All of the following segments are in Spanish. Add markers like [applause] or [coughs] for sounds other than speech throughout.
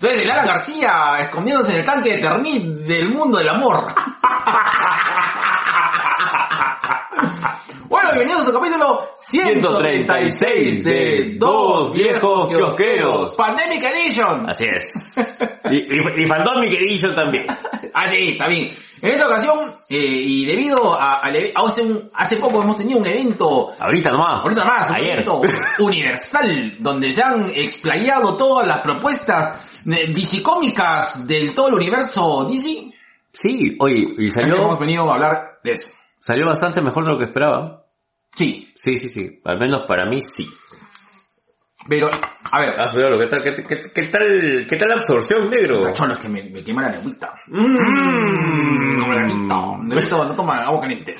Entonces, Lara García escondiéndose en el tanque de Ternit del mundo del amor. Su capítulo 136 de Dos Viejos Kiosqueros. Pandemic Edition. Así es. [laughs] Y, y, y faltó mi querido también. Ah, sí, está bien. En esta ocasión, eh, y debido a, a- a hace, un- hace poco hemos tenido un evento Ahorita nomás. Ahorita más, un Ayer. evento [laughs] universal, donde se han explayado todas las propuestas eh, DC cómicas del todo el universo DC. Sí, oye, y Hemos salió, venido a hablar de eso. salió bastante mejor de lo que esperaba. Sí, Sí, sí, sí. Al menos para mí sí. pero, a ver, Ah, ¿qué tal, qué, qué- qué tal, qué tal la absorción, negro? cachones que me, me quema la lengüita. Mmm, como la lengüita. No toma agua caliente.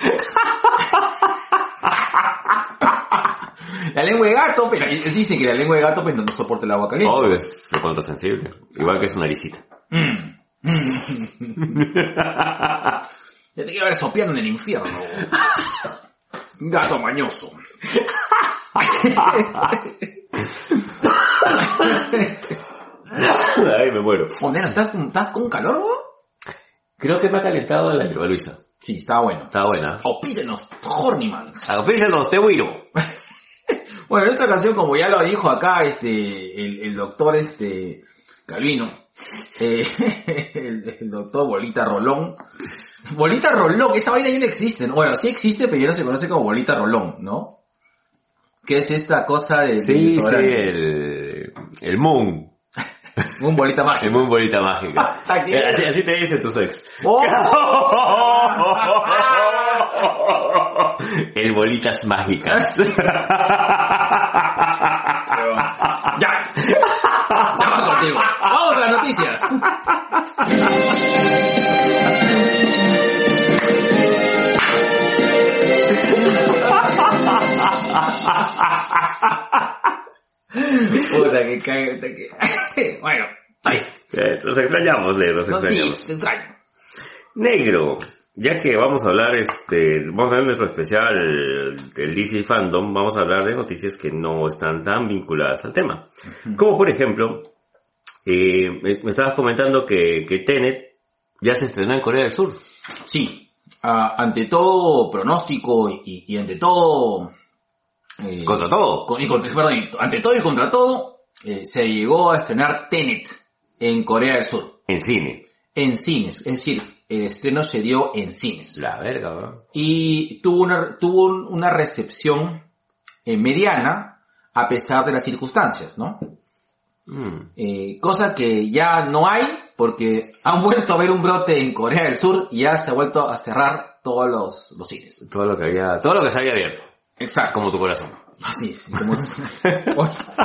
La lengua de gato, pero él dice que la lengua de gato pero no soporta el agua caliente. Obvio, es contrasensible. Igual que su naricita. Mm. [laughs] Ya te quiero ver sopeando en el infierno. [laughs] Gato mañoso. Ay, me muero. Joder, ¿estás, ¿estás con calor, vos? Creo que me ha calentado la hierba, Luisa. Sí, está bueno. Está buena. Opídenos, Hornimans. Apísenos, te huiro. [laughs] Bueno, en esta canción, como ya lo dijo acá, este, el, el doctor, este, Calvino, [laughs] eh, el, el doctor Bolita Rolón, Bolita Rolón, esa vaina ya no existe, ¿no? bueno, sí existe, pero ya no se conoce como Bolita Rolón, ¿no? Que es esta cosa de... Sí, sí, el, el Moon. Un bolita El mágica. Moon bolita mágica. [laughs] Así te dicen tus ex. ¡Oh! [laughs] El bolitas mágicas. ya. Ya va contigo. Vamos a las noticias. Puta que cae, puta que... [laughs] Bueno, ahí. Eh, Los extrañamos, negro, los sí, extrañamos. extraño. Negro, ya que vamos a hablar, este, vamos a ver nuestro especial del DC Fandom, vamos a hablar de noticias que no están tan vinculadas al tema. Como por ejemplo, eh, me, me estabas comentando que, que Tenet ya se estrenó en Corea del Sur. Sí, ah, ante todo pronóstico y, y ante todo... eh, Contra todo. con- y contra- perdón, y ante todo y contra todo, eh, se llegó a estrenar Tenet en Corea del Sur. En cine. En cines, es decir, el estreno se dio en cines. La verga, ¿no? Y tuvo una, tuvo un- una recepción eh, mediana a pesar de las circunstancias, ¿no? Mm. Eh, cosa que ya no hay porque han [laughs] vuelto a ver un brote en Corea del Sur y ya se ha vuelto a cerrar todos los, los cines. Todo lo que había, todo lo que se había abierto. Exacto. Como tu corazón. Así. [laughs] Como... Hasta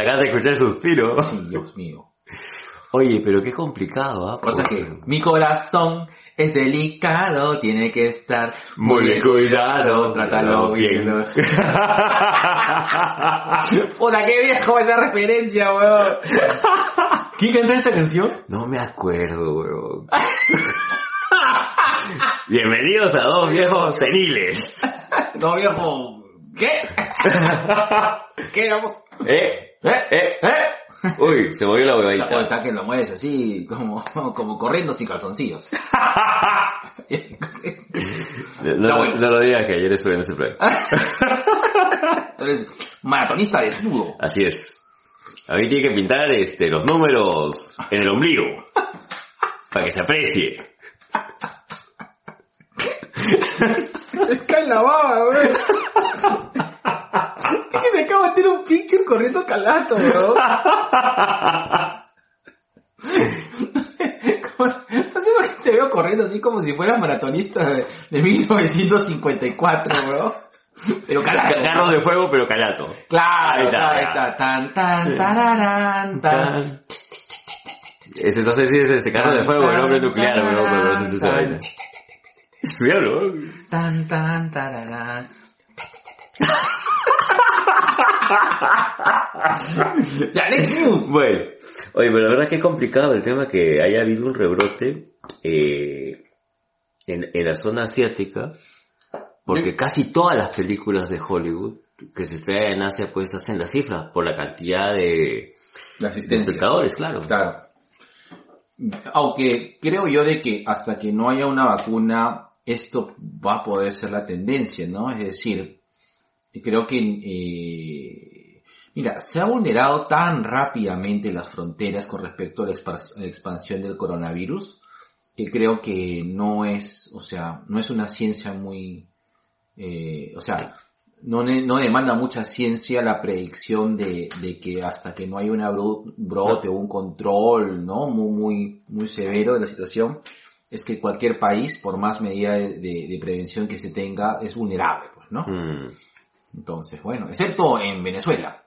acá te escuché el suspiro. Sí, Dios mío. Oye, pero qué complicado, ¿ah? Cosa Porque- que mi corazón es delicado, tiene que estar Muy cuidado, trátalo bien. bien. [laughs] Puta, qué viejo esa referencia, weón. ¿Quién canta esta canción? No me acuerdo, weón. [laughs] Bienvenidos a dos viejos seniles. [laughs] No, viejo. ¿Qué? ¿Qué vamos? ¿Eh? ¿Eh? ¿Eh? ¿Eh? [laughs] Uy, se movió la O huevadita. está que lo mueves así, como, [laughs] como corriendo sin calzoncillos. [laughs] No, Está bueno. no lo digas que ayer estuve en ese plan. Tú eres maratonista desnudo. Así es. A mí tiene que pintar este, los números en el ombligo. Para que se aprecie. Se cae la baba, weón. Es que me acabo de meter un picture corriendo calato, bro. [laughs] Como- No sé por qué te veo corriendo así como si fueras maratonista de, de 1954, bro. Pero calato. Carros de fuego, pero calato. Claro, Ahí está, ahí está. Tan, tan, tararán, tan. Ese, entonces sí es este carro de fuego, el hombre nuclear, bro, pero si se vaina. Diablo. Tan, tan, tararán. [laughs] Bueno, oye, pero la verdad que es complicado el tema que haya habido un rebrote eh, en, en la zona asiática, porque casi todas las películas de Hollywood que se estrenan en Asia pues hacen la cifra por la cantidad de, La de espectadores, claro. Claro. Aunque creo yo de que hasta que no haya una vacuna, esto va a poder ser la tendencia, ¿no? Es decir, creo que, eh, mira, se ha vulnerado tan rápidamente las fronteras con respecto a la expansión del coronavirus, que creo que no es, o sea, no es una ciencia muy, eh, o sea, no, no demanda mucha ciencia la predicción de, que hasta que no hay bro- brote o un control, ¿no? Muy, muy, muy severo de la situación, es que cualquier país, por más medida de prevención que se tenga, es vulnerable, pues, ¿no? Mm. Entonces, bueno, excepto en Venezuela.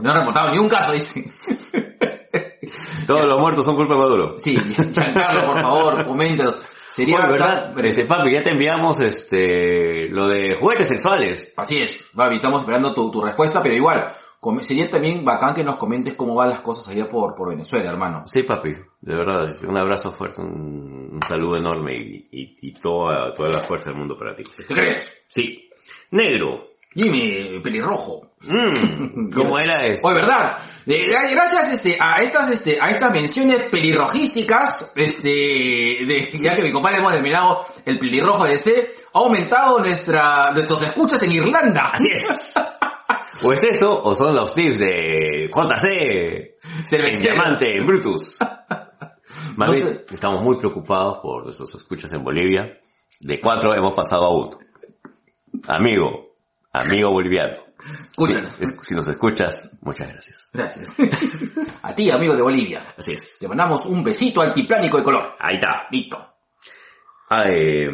No han reportado ni un caso, dice. Todos los muertos son culpa de Maduro. Sí, Giancarlo, por favor, coméntanos. Sería Oye, ¿verdad? Este papi, ya te enviamos este lo de juguetes sexuales. Así es, Babi, estamos esperando tu, tu respuesta, pero igual, sería también bacán que nos comentes cómo van las cosas allá por, por Venezuela, hermano. Sí, papi, de verdad, un abrazo fuerte, un, un saludo enorme y, y, y toda, toda la fuerza del mundo para ti. ¿Te crees? Sí. Negro. Dime, pelirrojo. Mm, [laughs] ¿Cómo era este? Oye, ¿verdad? Gracias este, a estas este, a estas menciones pelirrojísticas, este, de, ya que mi compadre hemos terminado el pelirrojo de C, ha aumentado nuestra, nuestros escuchas en Irlanda. Así es. O [laughs] es eso, o son los tips de JC, en. Diamante, en Brutus. [laughs] Más No sé. estamos muy preocupados por nuestros escuchas en Bolivia. De cuatro hemos pasado a uno. Amigo, amigo boliviano. Escúchanos. Es- si nos escuchas, muchas gracias. Gracias. [laughs] A ti, amigo de Bolivia. Así es. Te mandamos un besito altiplánico de color. Ahí está. Listo. Ah, eh,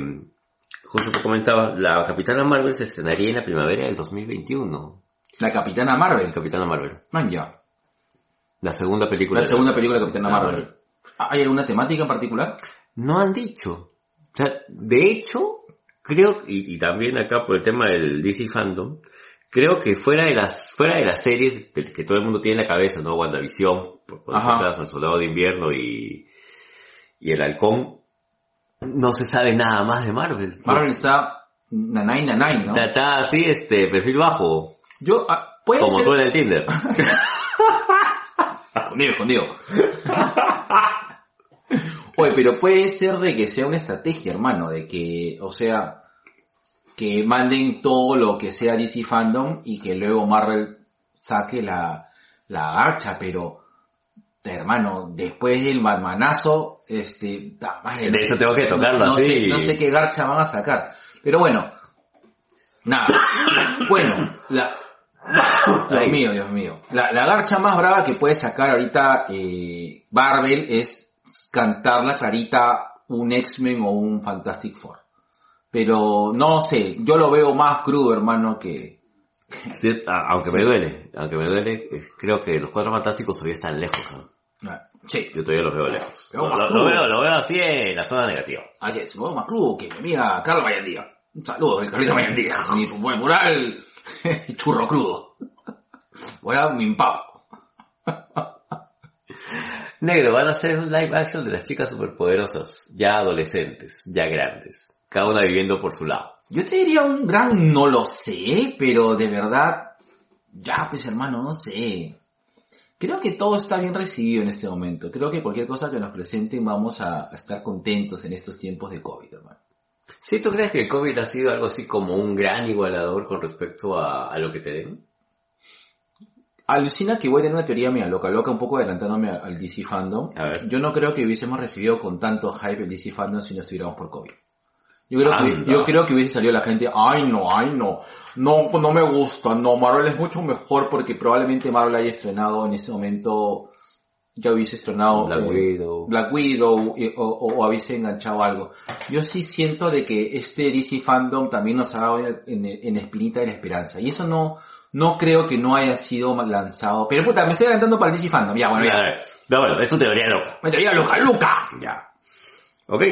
justo te comentaba, la Capitana Marvel se estrenaría en la primavera del 2021. La Capitana Marvel. Capitana Marvel. Man, ya. La segunda película. La de- segunda película de Capitana Ah, Marvel. ¿Hay alguna temática en particular? No han dicho. O sea, de hecho, creo, y, y también acá por el tema del DC Fandom, creo que fuera de las, fuera de las series que todo el mundo tiene en la cabeza, ¿no? WandaVision, por por El Soldado de Invierno y, y El Halcón, no se sabe nada más de Marvel. Marvel está nanay nanay, ¿no? Está, está así, este, perfil bajo, Yo, ah, puede como ser... tú en el Tinder. [laughs] Escondido, escondido. [laughs] Oye, pero puede ser de que sea una estrategia, hermano, de que, o sea, que manden todo lo que sea DC Fandom y que luego Marvel saque la, la garcha, pero, hermano, después del Batmanazo, este, madre, De sé- tengo que tocarlo no, no así. Sé, no sé qué garcha van a sacar. Pero bueno, nada. Bueno, la, [coughs] Dios mío, Dios mío. La, la garcha más brava que puede sacar ahorita eh, Marvel es cantar la clarita un X-Men o un Fantastic Four. Pero no sé, yo lo veo más crudo, hermano, que... Sí, aunque me duele, aunque me duele, creo que los cuatro fantásticos todavía están lejos, ¿no? ah, Sí, Yo todavía los veo lejos. Lo, lo- lo veo, lo veo así en la zona negativa. así es, lo veo más crudo que mi amiga Carla Mayandía. Un saludo, Carlita Mayandía. [laughs] Mi buen mural, [laughs] churro crudo. Voy a mi pavo. [laughs] Negro, van a hacer un live action de las chicas superpoderosas, ya adolescentes, ya grandes, cada una viviendo por su lado. Yo te diría un gran no lo sé, pero de verdad, ya pues hermano, no sé. Creo que todo está bien recibido en este momento. Creo que cualquier cosa que nos presenten vamos a, a estar contentos en estos tiempos de COVID, hermano. ¿Sí tú crees que el COVID ha sido algo así como un gran igualador con respecto a, a lo que te den? Alucina que voy a tener una teoría mía loca, loca, un poco adelantándome al DC Fandom. A ver. Yo no creo que hubiésemos recibido con tanto hype el DC Fandom si no estuviéramos por COVID. Yo creo, que, yo creo que hubiese salido la gente, ay no, ay no, no, no me gusta, no, Marvel es mucho mejor porque probablemente Marvel haya estrenado en ese momento, ya hubiese estrenado Black eh, Widow. Black Widow o, o, o hubiese enganchado algo. Yo sí siento de que este DC Fandom también nos ha dado en, en, en espinita de la esperanza y eso no, no creo que no haya sido lanzado, pero puta, me estoy adelantando para el DC Fandom, ya bueno, ya. ver, no, bueno, es tu teoría loca. Me teoría loca, Luca. Ya. Ok.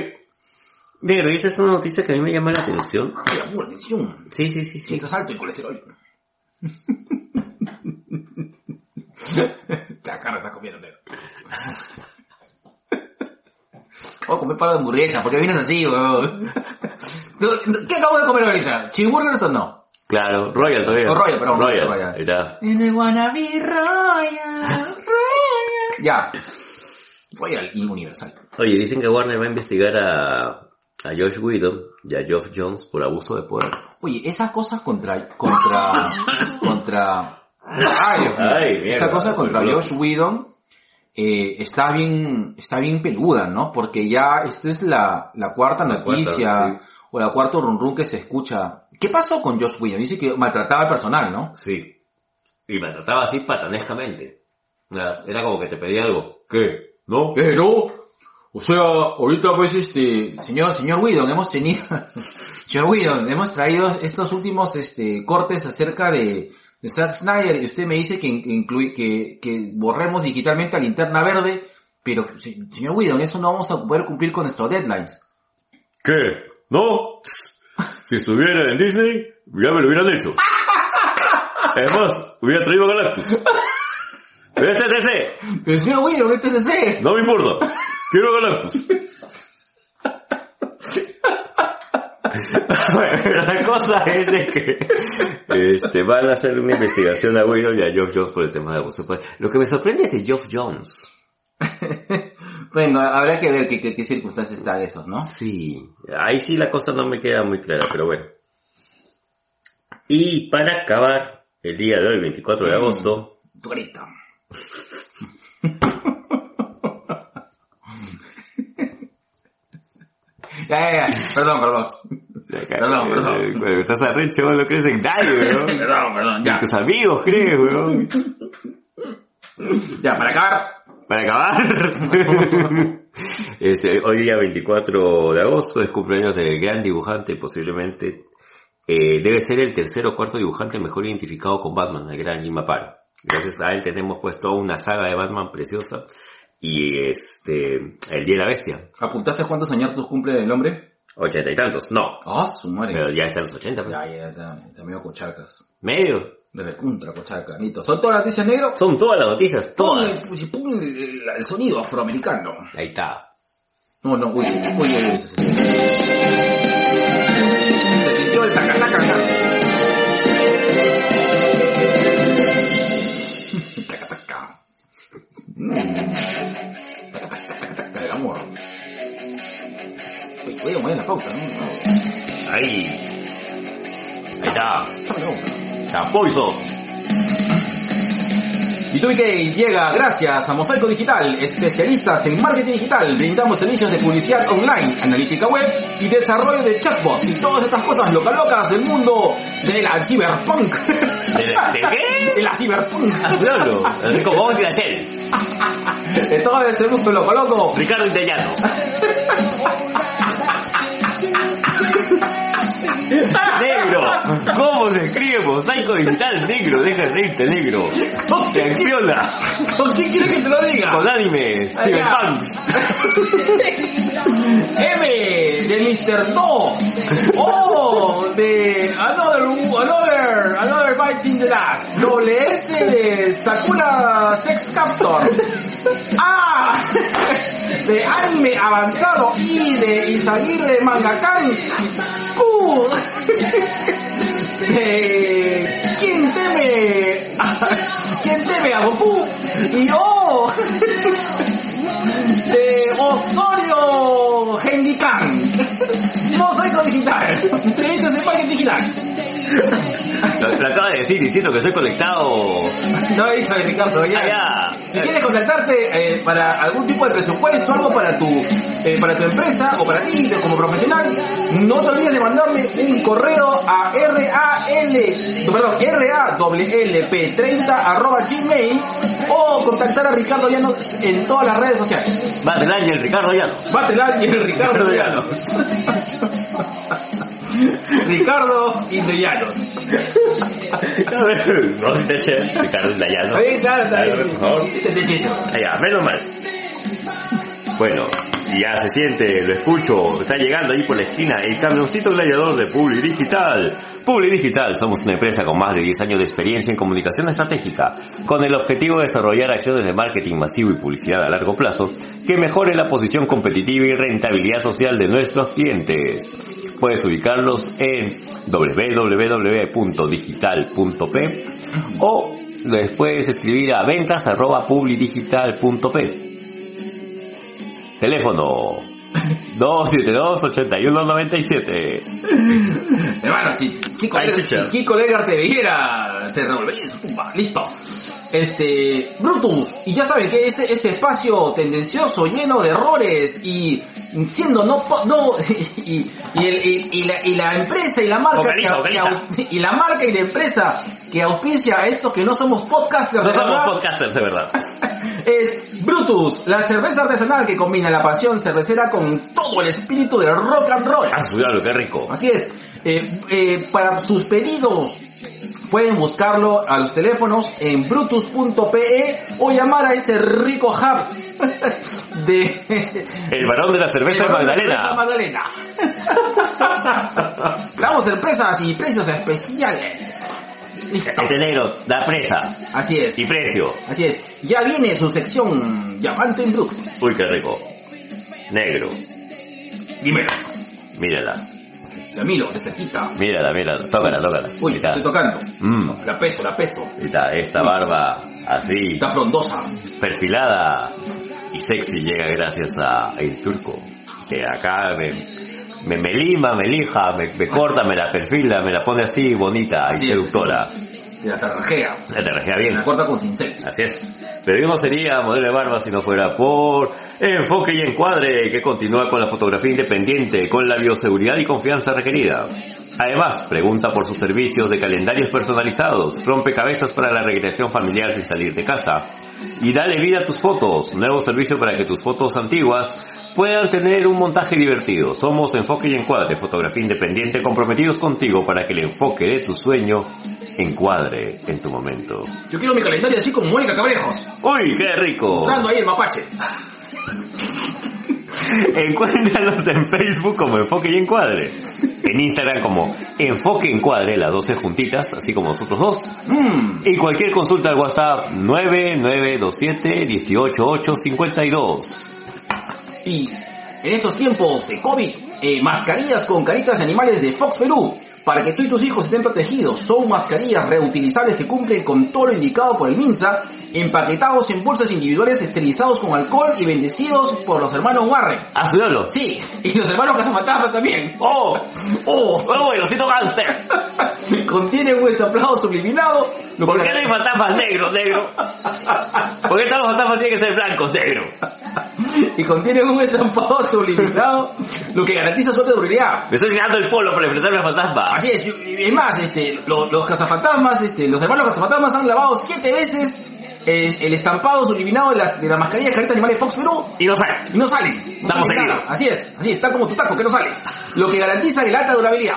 Negro, esta es una noticia que a mí me llama la atención. Mira, pura atención. Sí, sí, sí, sí. Estás alto en colesterol. [laughs] Chacarra está comiendo negro. Voy a comer para de hamburguesa, porque vienes así, weón. ¿Qué acabo de comer ahorita? ¿Cheeseburgers o no? Claro, Royal todavía. O Royal, perdón, Royal. Royal. Ahí está. In the wannabe Royal, Royal. Ya. Royal y Universal. Oye, dicen que Warner va a investigar a, a Josh Whedon y a Geoff Jones por abuso de poder. Oye, esa cosa contra, contra, [laughs] contra, ay, Dios mío. Ay, mierda. esa cosa contra. Josh Whedon, eh, está bien, está bien peluda, ¿no? Porque ya esto es la, la cuarta La cuarta, noticia, sí. o la cuarta run run que se escucha. ¿Qué pasó con Josh Whedon? Dice que maltrataba al personal, ¿no? Sí. Y me trataba así patanescamente. O sea, Era como que te pedía algo. ¿Qué? ¿No? ¿Qué, no? O sea, ahorita pues este, señor, señor Whedon, hemos tenido, [laughs] señor Whedon, hemos traído estos últimos este, cortes acerca de, de Zack Snyder y usted me dice que, incluye, que, que borremos digitalmente a linterna verde, pero se- señor Whedon, eso no vamos a poder cumplir con nuestros deadlines. ¿Qué? ¿No? Si estuviera en Disney, ya me lo hubieran hecho. [laughs] Además, hubiera traído Galactus. Pero este es DC. Pero señor Whedon, este es DC. No me importa. Quiero Galactus. Bueno, la cosa es de que este, van a hacer una investigación a Whedon y a Geoff Jones por el tema de abuso. de poder. Lo que me sorprende es de Geoff Jones. [laughs] Bueno, habrá que ver qué, qué, qué circunstancias está de eso, ¿no? Sí, ahí sí la cosa no me queda muy clara, pero bueno. Y para acabar, el día de hoy, 24 de agosto, Tu ya, ya, ya. Perdón, perdón. Perdón, perdón. Estás arrecho, lo crees en gallo, weón. [laughs] Perdón, perdón, ya. Y tus amigos crees, weón. Ya, para acabar. Para acabar. [laughs] Este, hoy día 24 de agosto es cumpleaños del gran dibujante, posiblemente eh, debe ser el tercer o cuarto dibujante mejor identificado con Batman, el gran Jim Aparo. Gracias a él tenemos pues toda una saga de Batman preciosa y este, el Día de la Bestia, ¿Apuntaste cuántos años cumple el hombre? ochenta y tantos, no, Ah, su madre. pero ya está en los ochenta, pues. Ya, ya, ya, está medio cocharcas. medio. De la contra cochaca. ¿Son todas las noticias negro? Son todas las noticias, todas. el, pon el, el- el sonido afroamericano. Ahí está. No, no, uy, uy, uy, uy. Se sintió, el. Tacataca. Mm. Del amor. Voy a mover la pauta, ¿no? Ahí. Ahí está. Está Poison. B2B llega gracias a Mosaico Digital, especialistas en marketing digital. Brindamos servicios de publicidad online, analítica web y desarrollo de chatbots y todas estas cosas loca locas del mundo de la cyberpunk. [laughs] ¿De, de qué? De la cyberpunk. Lolo. Como vos y la Shell. De todo ese mundo loco loco. Ricardo Italiano. Negro, ¿cómo se escribe mosaico digital negro? Deja de reírte negro. Te acciona. ¿Con quién quieres que te lo diga? Con anime, cyberpunk. [laughs] M de Mr. No. O de Another, Another, Another Bites in the Dust. Doble S de Sakura Sex Captor. A de Anime Avanzado. I de Isaguirre Mangakan. Q de ¿Quién teme? ¿Quién teme a Goku? Y O de Osorio Gendican. Mosaico Digital. Derechos de marketing digital. Lo, lo acaba de decir diciendo que soy conectado. Dicho de Ricardo, ya. Ah, ya. Si quieres contactarte eh, para algún tipo de presupuesto, algo para tu, eh, para tu empresa o para ti como profesional, no te olvides de mandarle un correo a RAL, perdón, RAWLP30 arroba gmail o contactar a Ricardo Llanos en todas las redes sociales. Del año el Ricardo Llano. Batelal y el Ricardo Ricardo Llanos. [laughs] Ricardo Indellanos. No, dice Ricardo. Ahí está, está Por favor. Este. Allá, menos mal. Bueno, Ya se siente, lo escucho, está llegando ahí por la esquina el camioncito gladiador de Publi Digital. Publi Digital somos una empresa con más de 10 años de experiencia en comunicación estratégica, con el objetivo de desarrollar acciones de marketing masivo y publicidad a largo plazo que mejore la posición competitiva y rentabilidad social de nuestros clientes. Puedes ubicarlos en www.digital.p o les puedes escribir a ventas arroba publidigital.p. Teléfono 272-8197. Hermano, si Kiko, Ay, si Kiko te viera, se revolvería en su tumba. Listo. Este, Brutus, y ya saben que este, este espacio tendencioso, lleno de errores y siendo no, no, [laughs] y, y, el- y- y la, y la empresa y la marca, Vocaliza, que- vocaliza. que aus- [laughs] y la marca y la empresa que auspicia a estos que no somos podcasters, No de somos verdad, podcasters de verdad. [laughs] es Brutus, la cerveza artesanal que combina la pasión cervecera con todo el espíritu del rock and roll. Ah, diablo, qué rico. Así es. Eh, eh, para sus pedidos pueden buscarlo a los teléfonos en brutus.pe o llamar a este rico hub [laughs] de El varón de la cerveza de Cerveza Magdalena. Magdalena. [laughs] Damos sorpresas y precios especiales. Este negro da presa Así es. y precio. Así es. Ya viene su sección Llamante en Brutus. Uy, qué rico. Negro. Dímelo. Mírala, Camilo, de cerquita. mírala, mírala. Tócala, tócala. Uy, Ahí está. estoy tocando. Mm. La peso, la peso. Ahí está, esta barba así, Está frondosa. perfilada y sexy llega gracias a el turco. Que acá me, me, me lima, me lija, me, me corta, me la perfila, me la pone así bonita y Sí, seductora. La tarrajea. Regea Me bien. la corta con cincel. Así es. Pero yo no sería modelo de barba si no fuera por Enfoque y Encuadre, que continúa con la fotografía independiente, con la bioseguridad y confianza requerida. Además, pregunta por sus servicios de calendarios personalizados, rompecabezas para la recreación familiar sin salir de casa. Y dale vida a tus fotos, nuevo servicio para que tus fotos antiguas puedan tener un montaje divertido. Somos Enfoque y Encuadre, fotografía independiente comprometidos contigo para que el enfoque de tu sueño encuadre en tu momento. Yo quiero mi calendario así como Mónica Cabrejos. ¡Uy, qué rico! Mostrando ahí el mapache. [laughs] Encuéntranos en Facebook como Enfoque y Encuadre. En Instagram como Enfoque Encuadre, las 12 juntitas, así como nosotros dos. Mmm. Y cualquier consulta al WhatsApp 9927 18852. Y en estos tiempos de COVID, eh, mascarillas con caritas de animales de Fox Perú. Para que tú y tus hijos estén protegidos, son mascarillas reutilizables que cumplen con todo lo indicado por el MINSA, empaquetados en bolsas individuales esterilizados con alcohol y bendecidos por los hermanos Warren. ¡Ah, sudalo! Sí, y los hermanos Cazafantasmas también. ¡Oh! ¡Oh! ¡Oh, el osito gánster! [laughs] Contienen un estampado subliminado. ¿Por qué no hay fantasmas negros, negro? ¿Por qué todos los fantasmas tienen que ser blancos, negro? [laughs] y contienen un estampado subliminado, lo que garantiza su durabilidad. Me estoy sacando el polo para enfrentarme al fantasma. Así es, es más, este, los, los cazafantasmas, este, los hermanos cazafantasmas han lavado siete veces el estampado subliminado de la, de la mascarilla de carita animal de Fox Perú Y no sale. y no salen. No Estamos nada. Así es, así es, está como tu taco que no sale. Lo que garantiza el alta durabilidad.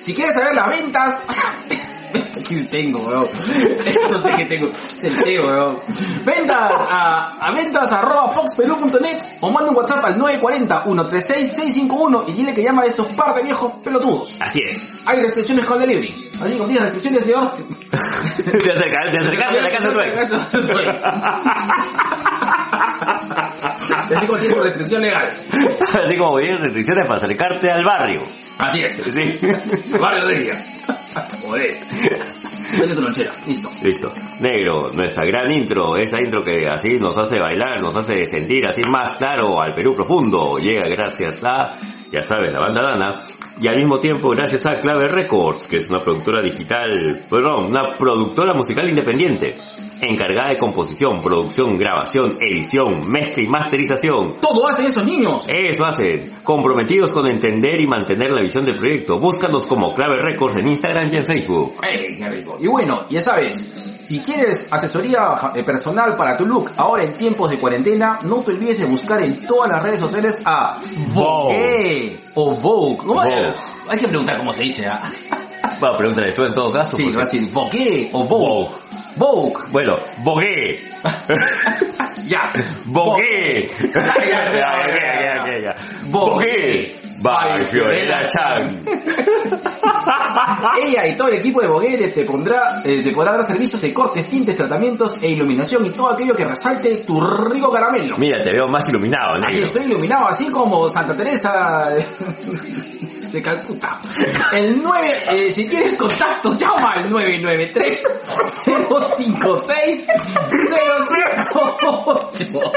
Si quieres saber las ventas, [clears throat] aquí tengo, weón. Esto sé que tengo, es el teo, weón. Ventas a, a ventas arroba foxperú.net o manda un WhatsApp al 940-136-651 y dile que llama a estos par de viejos pelotudos. Así es. Hay restricciones con delivery. Así como tienes restricciones de orden. [laughs] De acercar, de acercarte a la casa de tu ex. Así como tienes restricción legal. Así como tienes restricciones para acercarte al barrio. Así es. Sí. Barrio de día. Joder. Vete tu lonchera. Listo. Listo. Negro, nuestra gran intro, esa intro que así nos hace bailar, nos hace sentir así más claro al Perú profundo, llega gracias a, ya sabes, la banda Dana, y al mismo tiempo gracias a Clave Records, que es una productora digital, perdón, una productora musical independiente, encargada de composición, producción, grabación, edición, mezcla y masterización. Todo hacen esos niños. Eso hacen, comprometidos con entender y mantener la visión del proyecto. Búscanos como Clave Records en Instagram y en Facebook. ¡Ey, qué rico! Y bueno, ya sabes, si quieres asesoría eh, personal para tu look ahora en tiempos de cuarentena, no te olvides de buscar en todas las redes sociales a Vogue o Vogue. ¿Cómo Vogue. es? Hay que preguntar cómo se dice, ¿ah? Bueno, pregúntale tú en todo caso. Sí, porque- va a decir Vogue o Vogue. Vogue. Bueno, bogué. [laughs] Ya. Bogué. [laughs] Ya, ya, ya, ya, ya, ya, ya. Bogué. By Fiorella Chan. [laughs] Ella y todo el equipo de Bogué te pondrá, eh, te podrá dar servicios de cortes, tintes, tratamientos e iluminación y todo aquello que resalte tu rico caramelo. Mira, te veo más iluminado, Así negro. estoy iluminado, así como Santa Teresa de, de Calcuta. El 9, eh, si tienes contactos, llama al 993 056 058.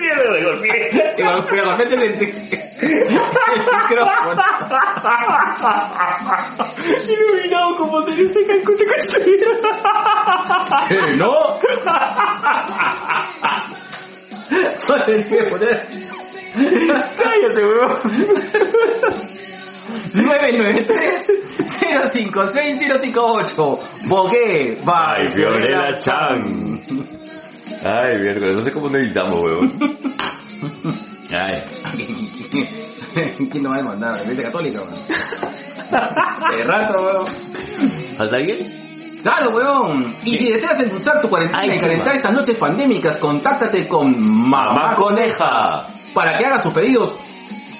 Mierda, me golpeé. Y bueno, cuidado, métete el, el micrófono. Iluminado como Teresa Calcuta ¿Qué, no? No voy a poner Cállate, weón. 993 056 058. Bogué, bye, Fiorella Chan. Ay, miércoles, no sé cómo necesitamos, weón. Ay. ¿Quién nos va a demandar? La iglesia católica, weón. De rato, weón. ¿Falta alguien? Claro, weón. Y si deseas endulzar tu cuarentena Ay, y calentar estas noches pandémicas, contáctate con Mamá, Mamá Coneja. para que hagas tus pedidos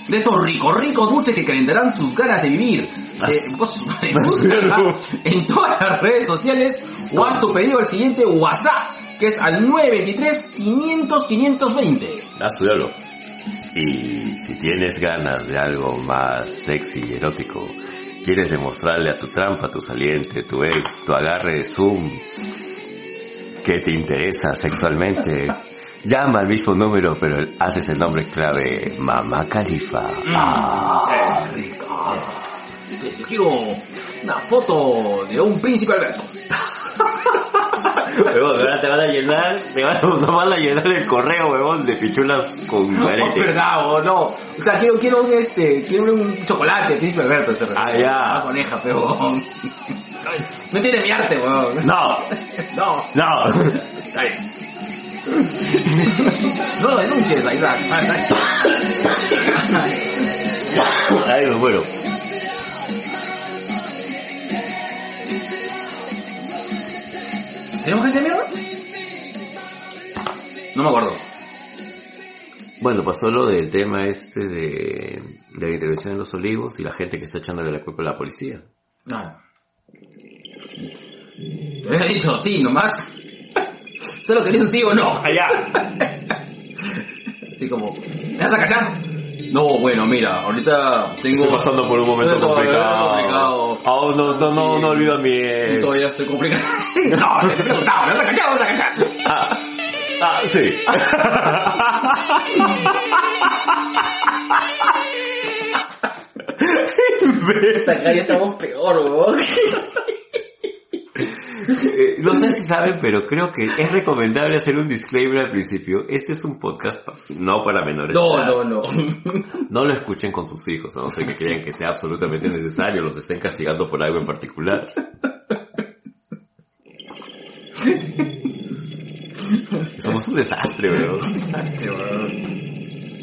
de esos ricos, ricos dulces que calentarán tus ganas de vivir. Eh, vos, [laughs] en todas las redes sociales o haz tu pedido al siguiente WhatsApp, que es al 923 500 520. Estudialo. Y si tienes ganas de algo más sexy y erótico, quieres demostrarle a tu trampa, tu saliente, tu ex, tu agarre de Zoom, que te interesa sexualmente, [laughs] llama al mismo número, pero haces el nombre clave Mamá Califa. Ah. ¡Qué rico! Yo quiero una foto de un príncipe Alberto. [laughs] Huevón, ahora te van a llenar, te van, nos van a llenar el correo, huevón, de pichulas con No, carete. verdad, o no. O sea, quiero, quiero un este, quiero un chocolate, príncipe Alberto. Este, Ah, ya. Una coneja, pero... [laughs] No tiene mi arte, weón. No, [laughs] No. no. Está bien. No lo denuncies, la Isaac. Ay, me muero. ¿Tenemos gente de mierda? No me acuerdo. Bueno, pasó lo del tema este de, de la intervención en los olivos y la gente que está echándole la culpa a la policía. No. Te había dicho sí, nomás. Solo quería un sí o no. Allá. Así como, ¿me vas a cachar? No, bueno, mira, ahorita tengo... Estoy pasando por un momento complicado. complicado. Aún no, no, no, Sí. no olvido a mi ex. Todavía estoy complicado. [laughs] no, te preguntaba, ¿me vas a cachar o me vas a cachar? Ah, ah, sí. [laughs] Ya estamos peor, weón. Eh, no sé si saben, pero creo que es recomendable hacer un disclaimer al principio. Este es un podcast pa- no para menores. No, no, no. No lo escuchen con sus hijos, a no ser que crean que sea absolutamente necesario, los estén castigando por algo en particular. Somos un desastre, weón. Este, weón.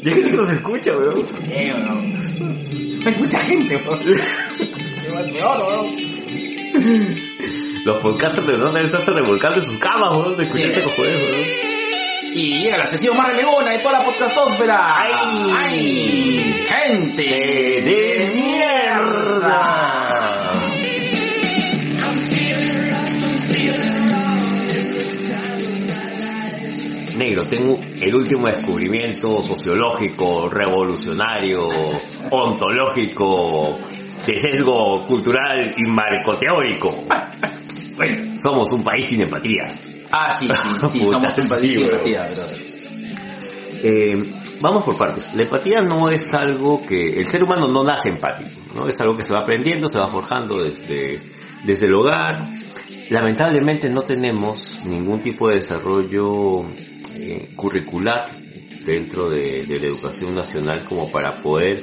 Y hay gente que nos escucha, weón. Eh, weón. Hay mucha gente, weón. [laughs] Es peor, weón. Los podcasters de verdad deben estarse revolcando en sus camas, weón, de escuchar Sí. juegos, weón. Y llega la sección más renegona de toda la podcastósfera. ¡Ay! ¡Ay! ¡Gente de mierda! Negro, tengo el último descubrimiento sociológico, revolucionario, ontológico, de sesgo cultural y marcoteórico. Bueno. Somos un país sin empatía. Ah, sí, sí, [laughs] sí, Puta, somos un sí, país sin weón. empatía. Eh, vamos por partes. La empatía no es algo que el ser humano no nace empático, ¿no? Es algo que se va aprendiendo, se va forjando desde, desde el hogar. Lamentablemente no tenemos ningún tipo de desarrollo eh, curricular dentro de, de la educación nacional como para poder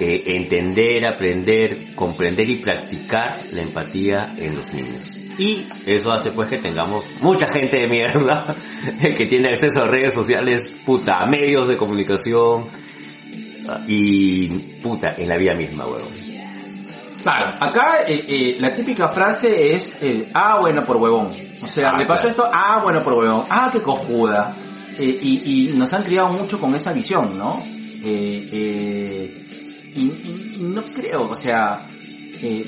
eh, entender, aprender, comprender y practicar la empatía en los niños. Y eso hace pues que tengamos mucha gente de mierda [laughs] que tiene acceso a redes sociales, puta, a medios de comunicación y puta, en la vida misma, weón. Claro, acá eh, eh, la típica frase es, eh, ah, bueno, por huevón. O sea, Ah, le pasó claro. esto, ah, bueno, por huevón. Ah, qué cojuda. Eh, y, y nos han criado mucho con esa visión, ¿no? Y- y no creo, o sea, eh,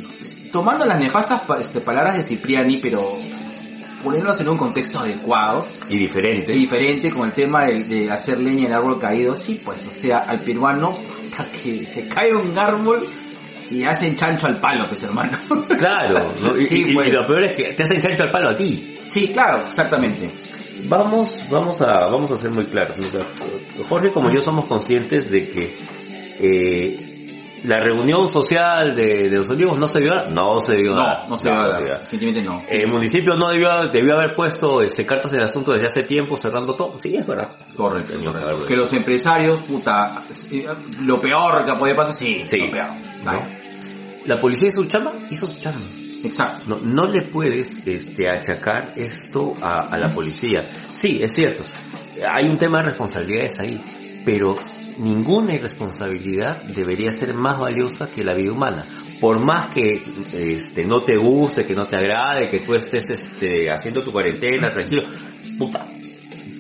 tomando las nefastas este, palabras de Cipriani, pero poniéndolas en un contexto adecuado, Y diferente. diferente con el tema de, de hacer leña en árbol caído, sí, pues, o sea, al peruano, puta, que se cae un árbol y hacen chancho al palo, pues, hermano. [laughs] Claro, ¿no? y, Sí, y- pues. y lo peor es que te hacen chancho al palo a ti. sí, claro, exactamente. Vamos, vamos a, vamos a ser muy claros. Jorge como yo somos conscientes de que eh, la reunión social de, de los olivos no se dio, no se dio. No, no se a dar, definitivamente no. El municipio no debió, debió haber puesto este, cartas en el asunto desde hace tiempo cerrando todo. Sí, es verdad. Correcto, que correcto. haberlo Que los empresarios, puta, lo peor que puede pasar, sí, Sí. lo peor. La policía hizo su chamba, hizo su chamba. Exacto. No, no le puedes este, achacar esto a, a la policía. Sí, es cierto. Hay un tema de responsabilidades ahí, pero ninguna irresponsabilidad debería ser más valiosa que la vida humana. Por más que este, no te guste, que no te agrade, que tú estés este, haciendo tu cuarentena, tranquilo, puta,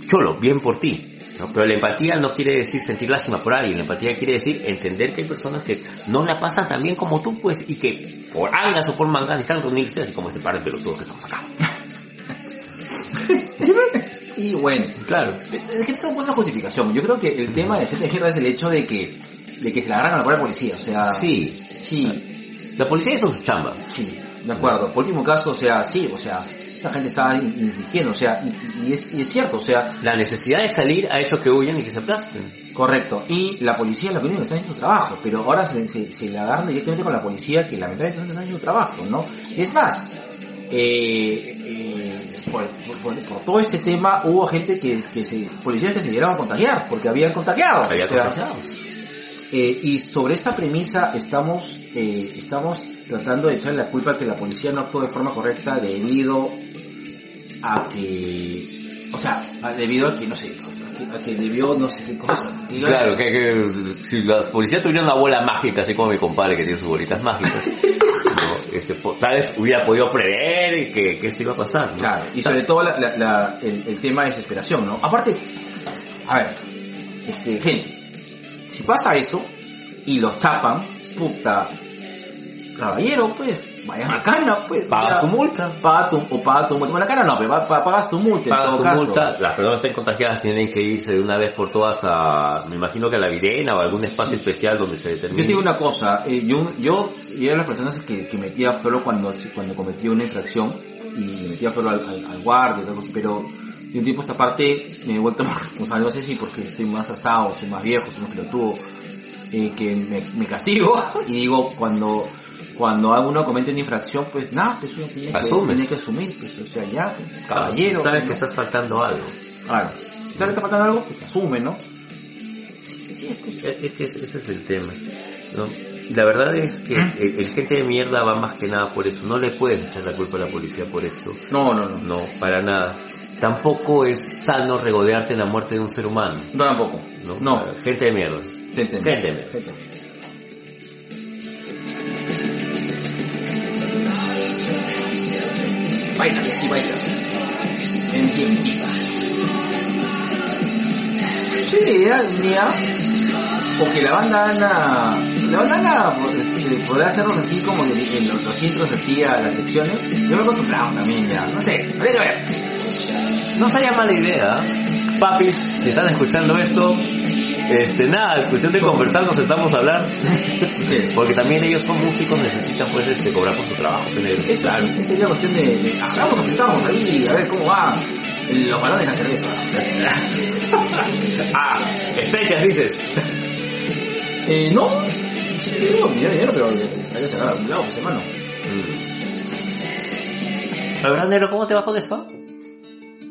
cholo, bien por ti. Pero la empatía no quiere decir sentir lástima por alguien, la empatía quiere decir entender que hay personas que no la pasan tan bien como tú, pues, y que por angas o por mangas necesitan reunirse, así como este par de pelotudos que estamos acá. Y bueno, Claro. es que es una justificación. Yo creo que el tema de gente de mierda es el hecho de que, de que se la agarran a la propia policía, o sea, Sí, sí, la policía hizo su chamba. Sí, de acuerdo. Por último caso, o sea, sí, o sea, la gente está in- infringiendo, o sea, y, y es, y es cierto, o sea, La necesidad de salir ha hecho que huyan y que se aplasten. correcto. Y la policía es la única que está haciendo su trabajo, pero ahora se, se, se la agarran directamente con la policía que lamentablemente no está haciendo su trabajo, ¿no? Es más, eh, por, por- por todo este tema hubo gente que, que se, policías que se llegaron a contagiar, porque habían contagiado. Había o sea, contagiados. Eh, y sobre esta premisa estamos, eh, estamos tratando de echarle la culpa que la policía no actuó de forma correcta debido a que, o sea, debido a que, no sé, a que, debió no sé qué cosa. Claro, que, que si la policía tuviera una bola mágica, así como mi compadre que tiene sus bolitas mágicas. [laughs] este, tal vez hubiera podido prever que, que esto iba a pasar. Claro, y sobre todo la, la- la- el, el tema de desesperación, ¿no? Aparte, a ver, este, gente, si pasa eso y los chapan, puta, caballero, pues, vaya a la cana, pues. Pagas tu multa. Paga tu, o paga tu multa. Bueno, la cana no, pero pa- pa- pagas tu multa Pagas todo tu caso. multa, las personas que estén contagiadas tienen que irse de una vez por todas a, me imagino que a la Virena o a algún espacio especial donde se Yo determine. te digo una cosa, eh, yo, yo, yo era las personas que, que metía floro cuando, cuando cometía una infracción y metía floro al, al, al guardia y tal cosa, pero de un tiempo esta parte me he vuelto [laughs] más responsable, no sé si porque estoy más asado, soy más viejo, soy más pelotudo, eh, que me, me castigo [laughs] y digo cuando cuando uno comete una infracción, pues nada, pues uno tiene que, tiene que asumir, pues o sea, ya, pues, caballero. Sabes ¿no? que estás faltando algo. Claro. Si sabes que está faltando algo, pues asume, ¿no? Sí, sí, pues, Es que ese es el tema. la verdad es que el, el gente de mierda va más que nada por eso. No le puedes echar la culpa a la policía por eso. no, no, no, no, para nada. Tampoco es sano regodearte en la muerte de un ser humano. no tampoco, No, no, Gente de mierda. te entiendo. Gente de mierda. Baila, sí, baila. MGMT. Sí, idea mía, porque la banda Ana, la banda Ana este, podrá hacernos así como en, en los, los intros así a las secciones. Yo me he acostumbrado también ya, no sé, habría que ver. No sería mala idea. Papis, si están escuchando esto, este, nada, cuestión de conversar, nos sentamos a hablar. Sí. Porque también ellos son músicos, necesitan pues este, cobrar por su trabajo. tener- Eso claro. sí, sería cuestión de, de hagamos, apretamos ahí, a ver cómo va los balones de la cerveza. [laughs] Ah, especias dices. Eh, no, sí, digo, dinero, dinero, pero hay que sacar a algún lado, pues hermano. La verdad, Nero, ¿cómo te va con esto?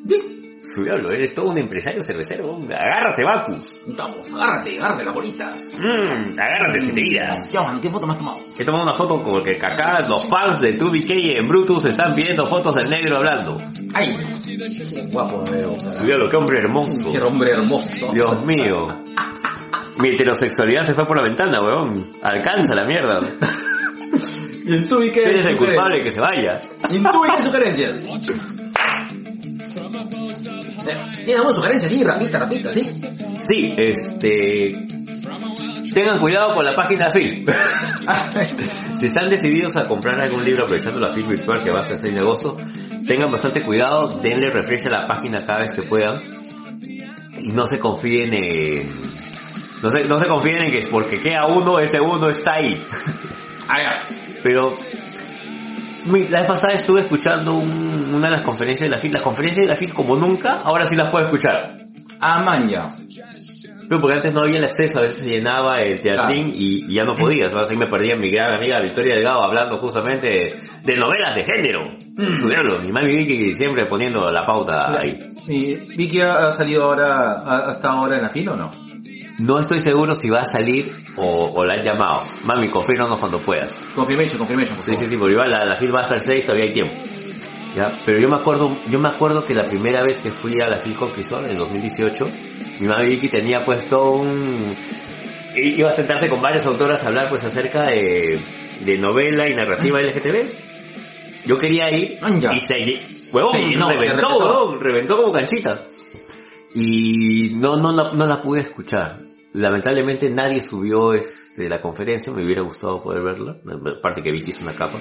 Bien, Su diablo, eres todo un empresario cervecero. Agárrate, Bacus. vamos, agárrate, agárrate las bolitas. Mmm, agárrate si te guías. Ya, ¿qué foto me has tomado? He tomado una foto porque acá los fans de 2BK en Brutus están viendo fotos del negro hablando. Ay, qué guapo me veo. Su diablo, qué hombre hermoso. Qué hombre hermoso. Dios mío. Mi heterosexualidad se fue por la ventana, weón. Alcanza la mierda. [laughs] Y en tu y qué ¿Quién es el culpable que se vaya? ¿Y en tu y qué sugerencias? ¿Tienes alguna sugerencia? Sí, rapita, rapita, sí. Sí, este... Tengan cuidado con la página FIL. [laughs] si están decididos a comprar algún libro aprovechando la FIL virtual que va hasta el 6 de agosto, tengan bastante cuidado, denle refresh a la página cada vez que puedan y no se confíen en... No se, no se confíen en que es porque queda uno, ese uno está ahí. Ah. Pero la vez pasada estuve escuchando un- una de las conferencias de la FIL. Las conferencias de la FIL como nunca, ahora sí las puedo escuchar. Ah, man, ya. Pero porque antes no había el acceso, a veces se llenaba el teatrín y, y ya no podías. Ahora sí me perdía mi gran amiga Victoria Delgado hablando justamente de, de novelas de género. Diablo, mi mami Vicky siempre poniendo la pauta ahí. ¿Y Vicky ha, salido ahora, ha, ha estado ahora en la fila o no? No estoy seguro si va a salir o, o la han llamado. Mami, confírmanos cuando puedas. Confirmation, confirmation, por Sí, favor. sí, sí, porque igual la, la FIL va hasta el 6, todavía hay tiempo. ¿Ya? Pero yo me acuerdo, yo me acuerdo que la primera vez que fui a la FIL con Crisol, en 2018, mi mami Vicky tenía puesto un... Iba a sentarse con varias autoras a hablar pues acerca de, de novela y narrativa LGTB. Yo quería ir ya. y se... Huevón, se reventó, reventó. huevón, reventó como canchita. Y no, no, la- no la pude escuchar. Lamentablemente nadie subió este, la conferencia, me hubiera gustado poder verla, aparte que Vicky es una capa.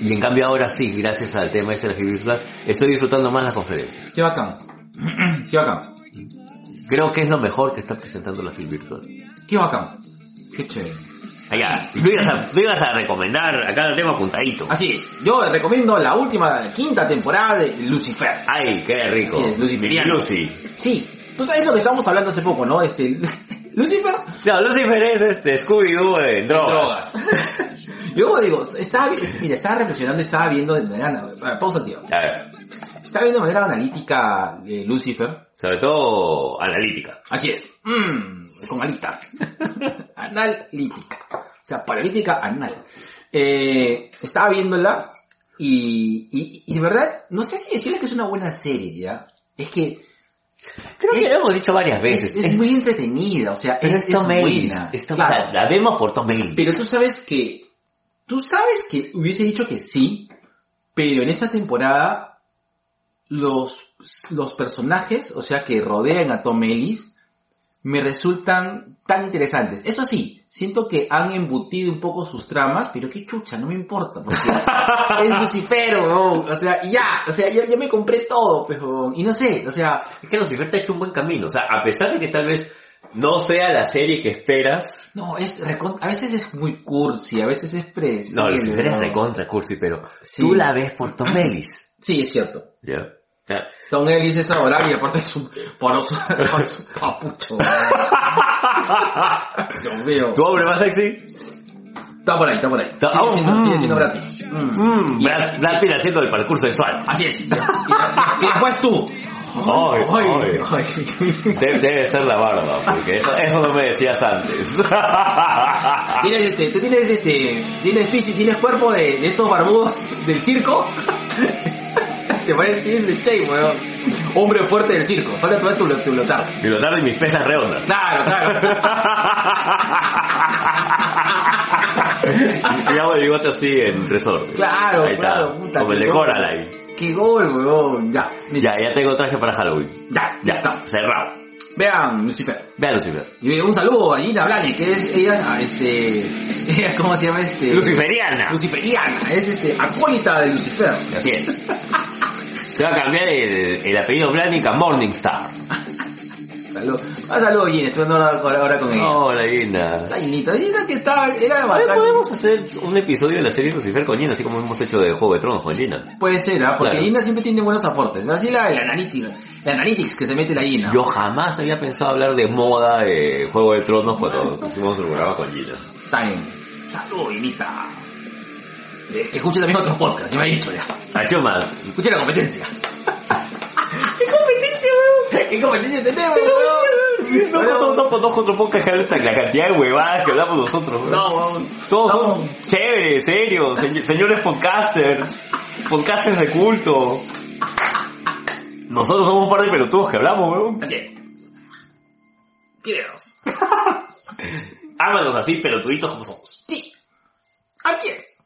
Y en cambio ahora sí, gracias al tema este de la virtual, estoy disfrutando más la conferencia. Qué bacán. [clears throat] Qué bacán. Creo que es lo mejor que está presentando la FIL virtual. Qué bacán. Qué chévere. Allá, tú ibas a, tú ibas a recomendar acá el tema apuntadito. Así es. Yo recomiendo la última, quinta temporada de Lucifer. Ay, qué rico. Así es, luciferiano. Lucy. Sí. Tú sabes lo que estábamos hablando hace poco, ¿no? Este, [laughs] Lucifer. No, Lucifer es este Scooby-Doo en drogas. Drogas. [laughs] Yo digo, estaba, mira, estaba reflexionando, estaba viendo de manera, pausa tío. A ver, Estaba viendo de manera analítica eh, Lucifer. sobre todo analítica. Así es. Mmm, con alitas. [laughs] Analítica. O sea, paralítica anal. Eh, estaba viéndola y, y, y de verdad, no sé si decirle que es una buena serie, ¿ya? Es que Creo que lo hemos dicho varias es, veces. es muy entretenida, o sea, pero es, Tom buena. Tom- Claro. la vemos por Tom Ellis. Pero tú sabes que, tú sabes que hubiese dicho que sí, pero en esta temporada los, los personajes, o sea, que rodean a Tom Ellis, me resultan tan interesantes. Eso sí, siento que han embutido un poco sus tramas, pero qué chucha, no me importa, porque [laughs] es Lucifer, weón. o sea, ya, o sea, ya me compré todo, pues, weón. y no sé, o sea, Es que Lucifer te ha hecho un buen camino. O sea, a pesar de que tal vez no sea la serie que esperas. no, es recon- a veces es muy cursi, a veces es predecible. No, Lucifer es recontra cursi, pero Sí. tú la ves por Tom Ellis. Sí, es cierto. ¿Ya? Tom Ellis es adorable y aparte es un poroso, [laughs] es un papucho. Dios mío. ¿Tu hombre más sexy? Está por ahí, está por ahí. Está- Sigue oh, siendo, mm. sigue siendo gratis. Mm. Mmm, Y- Brad, Brad Pitt haciendo el parkour sexual. Así es. Y, después tú. Ay, ay. ay. Debe, debe ser la barba, porque eso, eso no me decías antes. [laughs] Tienes este, tú tienes este, tienes físico, tienes cuerpo de, de estos barbudos del circo. Te parece, el shape, weón. Hombre fuerte del circo. Falta tu, tu, tu lotar. y lo tarde mis pesas redondas. Claro, claro. [laughs] y hago el bigote así en resorte. Claro, Ahí claro, está, puta, como el de. Coraline. Qué gol, weón. Ya, Ya, ya tengo traje para Halloween. ya, Ya ya está. cerrado. Vean, Lucifer. Vean Lucifer. Y un saludo a Gina Blani, que es, ella, este, [laughs] ella, ¿cómo se llama este? Luciferiana. Luciferiana, es este, acólita de Lucifer. Así es. [laughs] Se va a cambiar el, el apellido Blanick a Morningstar. Saludos. Ah, saludos, Gina, estoy hablando ahora, con ella. Hola, Gina. Esa Ginita, Gina que estaba, era. Podemos hacer un episodio de la serie Lucifer con Gina, así como hemos hecho de Juego de Tronos con Gina. Puede ser, ¿ah? Porque Claro. Gina siempre tiene buenos aportes. Así la, la analytics, la analytics que se mete la Gina. Yo jamás había pensado hablar de moda de Juego de Tronos cuando hicimos el programa con Gina. Está bien. Saludos, Ginita. Eh, que escuche también otros podcasts, ya me ha dicho ya. Achuma, Escuche la competencia. ¿Qué competencia, weón? ¿Qué competencia tenemos, weón? no, no, no conozco otro podcast que hasta la cantidad de huevadas que hablamos nosotros. ¿no? No, weón. Todos No. son chéveres, serios, se- señores podcasters, podcasters de culto. Nosotros somos un par de pelotudos que hablamos, weón. Así es. [laughs] Ámanos así, pelotuditos como somos. Sí. Aquí es.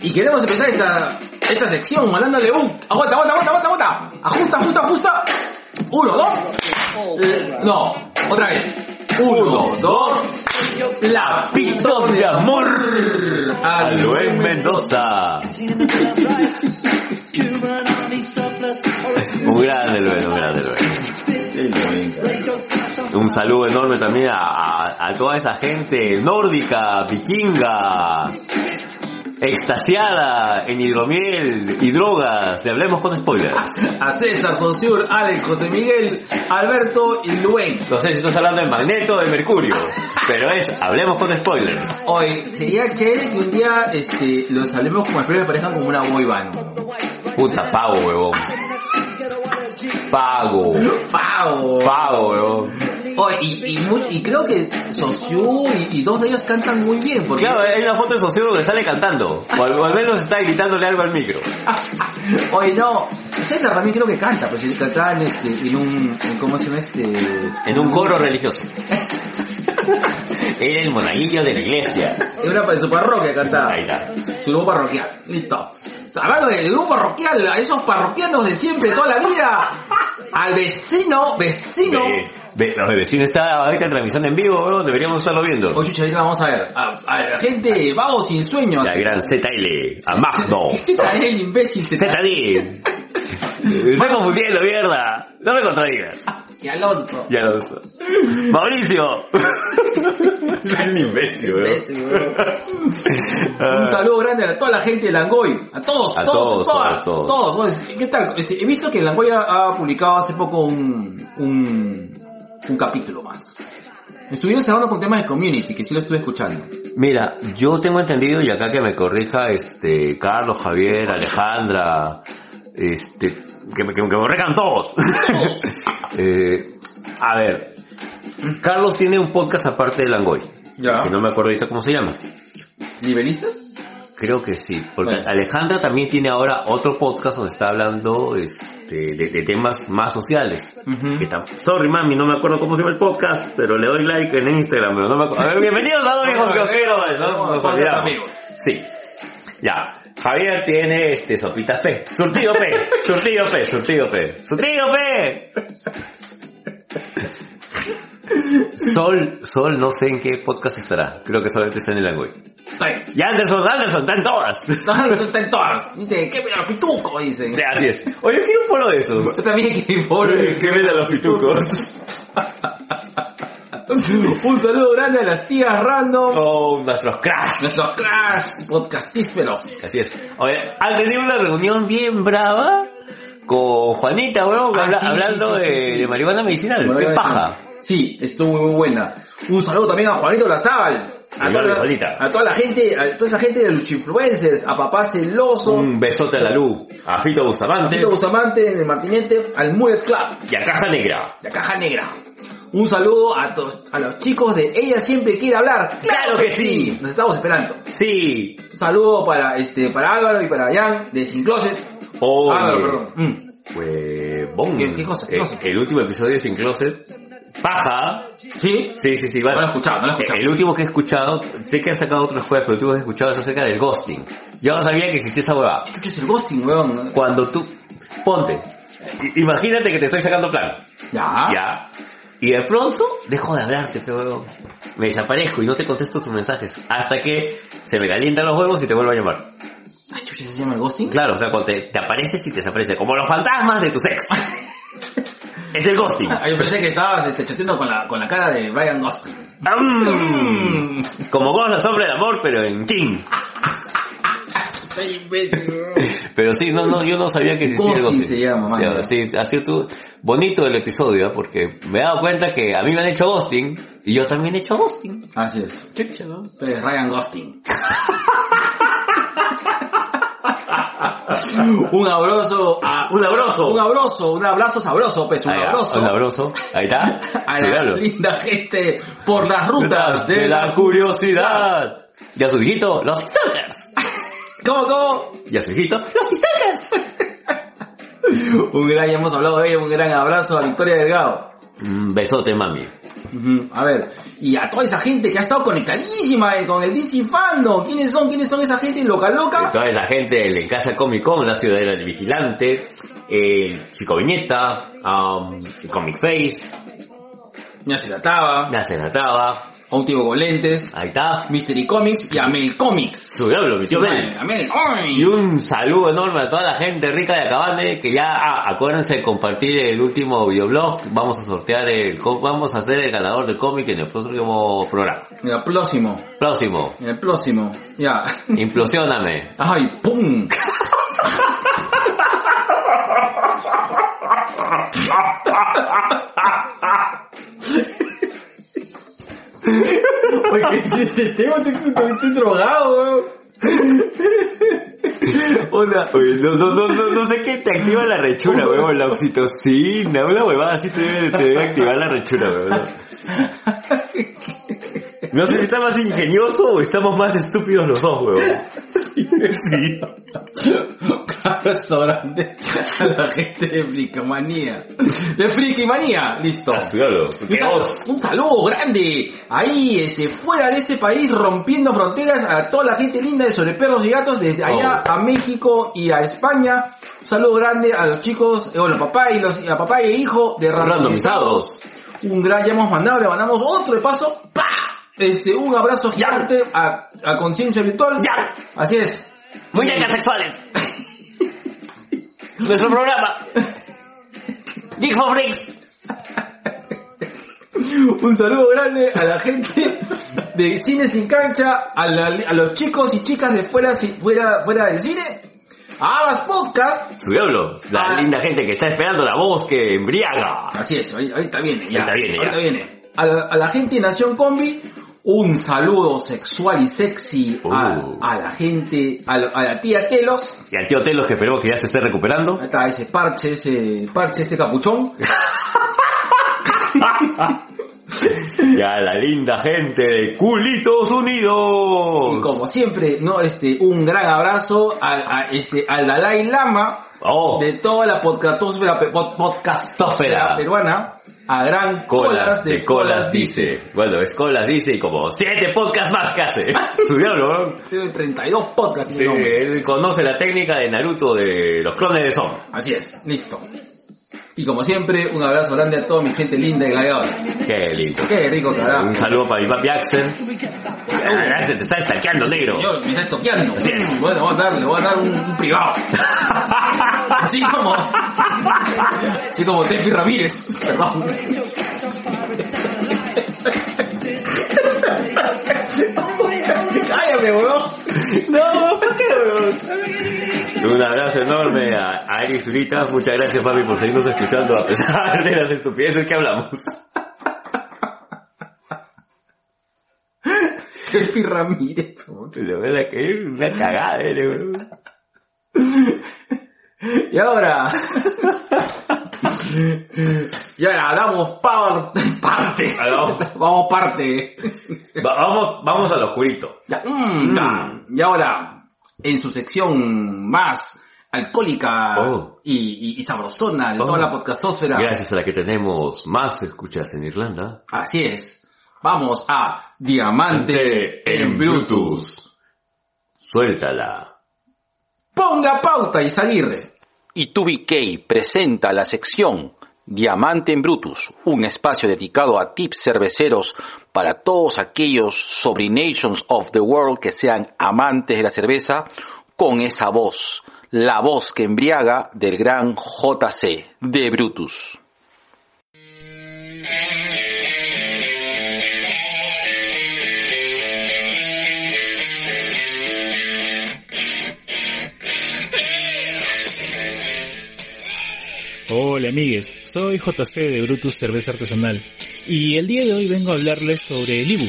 Y queremos empezar esta, esta sección mandándole un... Aguanta, aguanta, aguanta, aguanta, aguanta. Ajusta, ajusta, ajusta. Uno, dos. No, otra vez. Uno, dos. Lapitos de amor a Mendoza. [laughs] Un grande un grande. Un saludo enorme también a, a- a toda esa gente nórdica, vikinga, extasiada en hidromiel y drogas. Le hablemos con spoilers. A César, Sonsur, Alex, José Miguel, Alberto y Luen. No sé si estás hablando de Magneto o de Mercurio, pero es hablemos con spoilers. Hoy sería chévere que un día este, los hablemos como que parezcan como una boy band. Puta, pago, huevón. Pago. ¡Pau! Pago, huevón. Oye, y, y, much- y creo que Sonsur y, y dos de ellos cantan muy bien. Porque Claro, hay una foto de socio donde sale cantando. O al, menos está gritándole algo al micro. [laughs] Oye, no, César también creo que canta, pues él cantaba en, este, en un, en, ¿cómo se llama este? En un coro religioso. Era [laughs] el monaguillo de la iglesia. Una de su parroquia cantaba. Ahí está. Su parroquial, listo. Hablando del grupo parroquial, a esos parroquianos de siempre, toda la vida, al vecino, vecino. Ve, ve, no, el vecino está ahorita transmisión en vivo, huevón, deberíamos estarlo viendo. Oye, chucha, vamos a ver. A, a la gente vago sin sueños. La gran ZL, a Magno. ¿Qué está el imbécil? ZD. [laughs] Me estoy confundiendo, mierda. No me contradigas. Y Alonso. Ya lo uso. Mauricio. [laughs] es un imbécil, weón. Un saludo grande a toda la gente de Langoy. A todos, A todos, todos, todas, a todos. ¿Qué tal? Este, he visto que Langoy ha, ha publicado hace poco un, un, un capítulo más. Estuvieron hablando con temas de community, que sí lo estuve escuchando. Mira, yo tengo entendido, y acá que me corrija, este, Carlos, Javier, Alejandra, este, que que me corrijan todos. [laughs] Eh, a ver, Carlos tiene un podcast aparte de Langoy. Ya. Que no me acuerdo ahorita cómo se llama. ¿Nivelistas? Creo que sí, porque Bueno. Alejandra también tiene ahora otro podcast donde está hablando este, de, de temas más sociales. Ujú. Que tam- Sorry mami, no me acuerdo cómo se llama el podcast, pero le doy like en Instagram, pero no me acuerdo. A ver, bienvenidos a Kiosqueros, ¿no? Nos olvidamos. amigos. Sí. Ya. Javier tiene este sopita P. Surtido P. Surtido P. Surtido P. Surtido P. Sol, Sol, no sé en qué podcast estará. Creo que solamente está en el Angoy. Está. Y Anderson, Anderson, están todas. Está está en todas. Dice, ¿qué mira los pitucos? Dice. Sí, Así es. Oye, quiero un polo de esos. Yo también quiero ¿Qué ven a los pitucos? [laughs] [laughs] Un saludo grande a las tías random. Oh, nuestros crash. Nuestros crash podcastíferos. Así es. Oye, han tenido una reunión bien brava con Juanita, Ah, habla- sí, hablando sí, sí, de, marihuana medicinal. Bueno, Qué paja. Sí, estuvo muy buena. Un saludo también a Juanito Lazábal. A toda, la, a toda la gente, a toda esa gente de los influencers, a Papá Celoso, Un besote a la luz. A Fito a Bustamante. Tito Bustamante, en el Martinete, al Mullet Club, Y a Caja Negra. la Caja Negra. Un saludo a, todos, a los chicos de Ella Siempre Quiere Hablar. ¡Claro que sí! Nos estamos esperando. Sí. Un saludo para, este, para Álvaro y para Jan de Sin Closet. Oye. Álvaro, perdón. Mm. Pues, bon. ¿Qué- qué cosa, qué Eh, cosa? El último episodio de Sin Closet. Paja. ¿Sí? Sí, sí, sí. Bueno, No lo he escuchado, no lo he escuchado. El último que he escuchado, sé que han sacado otros jueves, pero el último que he escuchado es acerca del ghosting. Yo no sabía que existía esa huevada. ¿Qué es el ghosting, weón? Cuando tú, ponte, imagínate que te estoy sacando plan, Ya. ya, y de pronto dejo de hablarte, pero me desaparezco y no te contesto tus mensajes, hasta que se me calientan los huevos y te vuelvo a llamar. Ay, chucha, ¿se llama el ghosting? Claro, o sea, cuando te, te apareces y te desapareces, como los fantasmas de tu ex. [laughs] es el ghosting. Ah, yo pensé que estabas este, chateando con la, con la cara de Brian Ghosting. Mm. Como Ghost la sombra del amor, pero en King. Imbécil. Pero sí, no, no, yo no sabía que existía Ghosting se llama, man. Ya, Sí, ha sido tu- bonito el episodio, ¿eh? porque me he dado cuenta que a mí me han hecho ghosting, y yo también he hecho ghosting. Así es. Entonces, Ryan Ghosting. [laughs] un abrazo Un abrazo. un abrazo, un abrazo sabroso, pues, un Ahí, abrazo. Un abrazo. Ahí está. [laughs] A la linda gente por las rutas de la curiosidad. Y a su hijito, los. ¿Cómo, cómo? Y a su hijito, los stickers. [laughs] Un gran, ya hemos hablado de ella, un gran abrazo a Victoria Delgado. Un besote, mami. A ver, y a toda esa gente que ha estado conectadísima eh, con el DC Fandom. ¿Quiénes son? ¿Quiénes son esa gente loca loca? Toda esa gente del En Casa Comic Con, la Ciudadela del Vigilante, el Chico Viñeta, um, el Comic Face, Ya se trataba, la Senataba, a un con lentes, ahí está, Mystery Comics y Amel Comics. su diablo, mi tío Mel. Amel, ¡ay! Y un saludo enorme a toda la gente rica de Acabane, que ya, ah, acuérdense de compartir el último videoblog, vamos a sortear el, vamos a hacer el ganador del cómic en el próximo programa. En el próximo, Próximo, en el próximo, ya. implosioname. [laughs] ¡Ay, pum! Oye, ¿qué es este tema? Estoy, estoy- drogado, weón. Onda, Oye, no, no, no, no, no sé qué te activa la rechura, weón, la oxitocina, una huevada así te debe, te debe activar la rechura, weón. No sé si está más ingenioso o estamos más estúpidos los dos, weón. Sí. Un abrazo grande a la gente de Frikimanía. De Frikimanía, listo. Claro, Un ¿qué saludo, vos? un saludo grande ahí, este, fuera de este país, rompiendo fronteras a toda la gente linda de Sobre Perros y Gatos, desde allá Oh. a México y a España. Un saludo grande a los chicos, eh, bueno, papá y los, a papá y hijo de randomizados. Randomizados. Un gran, ya hemos mandado, le mandamos otro de paso. ¡Pa! Este, un abrazo gigante a, a Conciencia Virtual. Ya. Así es. Muñecas sexuales. Nuestro programa. Geek for Freaks. Un saludo grande a la gente de Cine Sin Cancha, a, la- a los chicos y chicas de fuera, fuera, fuera del cine, a Abas Podcast. Su diablo, la Ah. linda gente que está esperando la voz que embriaga. Así es, ahorita, ahorita viene, ya. Ahorita viene, ya. ahorita viene. A la, a la gente de Nación Combi, un saludo sexual y sexy a, Uh. a la gente, a, la- a la tía Telos. Y al tío Telos que esperemos que ya se esté recuperando. Ahí está ese parche, ese parche, ese capuchón. [laughs] Y a la linda gente de Culitos Y Unidos. como siempre, no, este, un gran abrazo a, este, al Dalai Lama. Oh, de toda la podcastósfera, pe- pod- podcastósfera Tósfera. peruana a gran Colas de Colas dice. Bueno, es Colas dice y como siete podcasts más que hace. [laughs] Su diablo, ¿no? Tiene 32 podcasts. Sí, él conoce la técnica de Naruto de los clones de Son. Así es, listo. Y como siempre, un abrazo grande a toda mi gente linda de gladiadores. Qué lindo. Qué rico, Un carajo. saludo para mi papi Axel. Ah, Axel te está estalqueando, negro. Señor, me está estoqueando. Así es. Bueno, voy a dar, le voy a dar un, un privado. Así como, así como Tefi Ramírez. Perdón. Cállame, weón. No, ¿por qué, weón? [laughs] Un abrazo enorme a, a Eric Zurita. Muchas gracias, papi, por seguirnos escuchando a pesar de las estupideces que hablamos. [laughs] Tefi Ramírez. La verdad que es una cagada, eh, weón. Y ahora. y ahora damos parte. parte. Vamos parte. Va- vamos, vamos al oscurito. Ya, mm, ya. Y ahora, en su sección más alcohólica Oh. y, y- y sabrosona de Oh. toda la podcastósfera. Gracias a la que tenemos más escuchas en Irlanda. Así es. Vamos a Diamante en Bluetooth. Suéltala. Ponga pauta, Isaguirre. y 2BK presenta la sección Diamante en Brutus, un espacio dedicado a tips cerveceros para todos aquellos sobrinations of the world que sean amantes de la cerveza con esa voz, la voz que embriaga del gran JC de Brutus. Hola amigues, soy JC de Brutus Cerveza Artesanal y el día de hoy vengo a hablarles sobre el Ibu.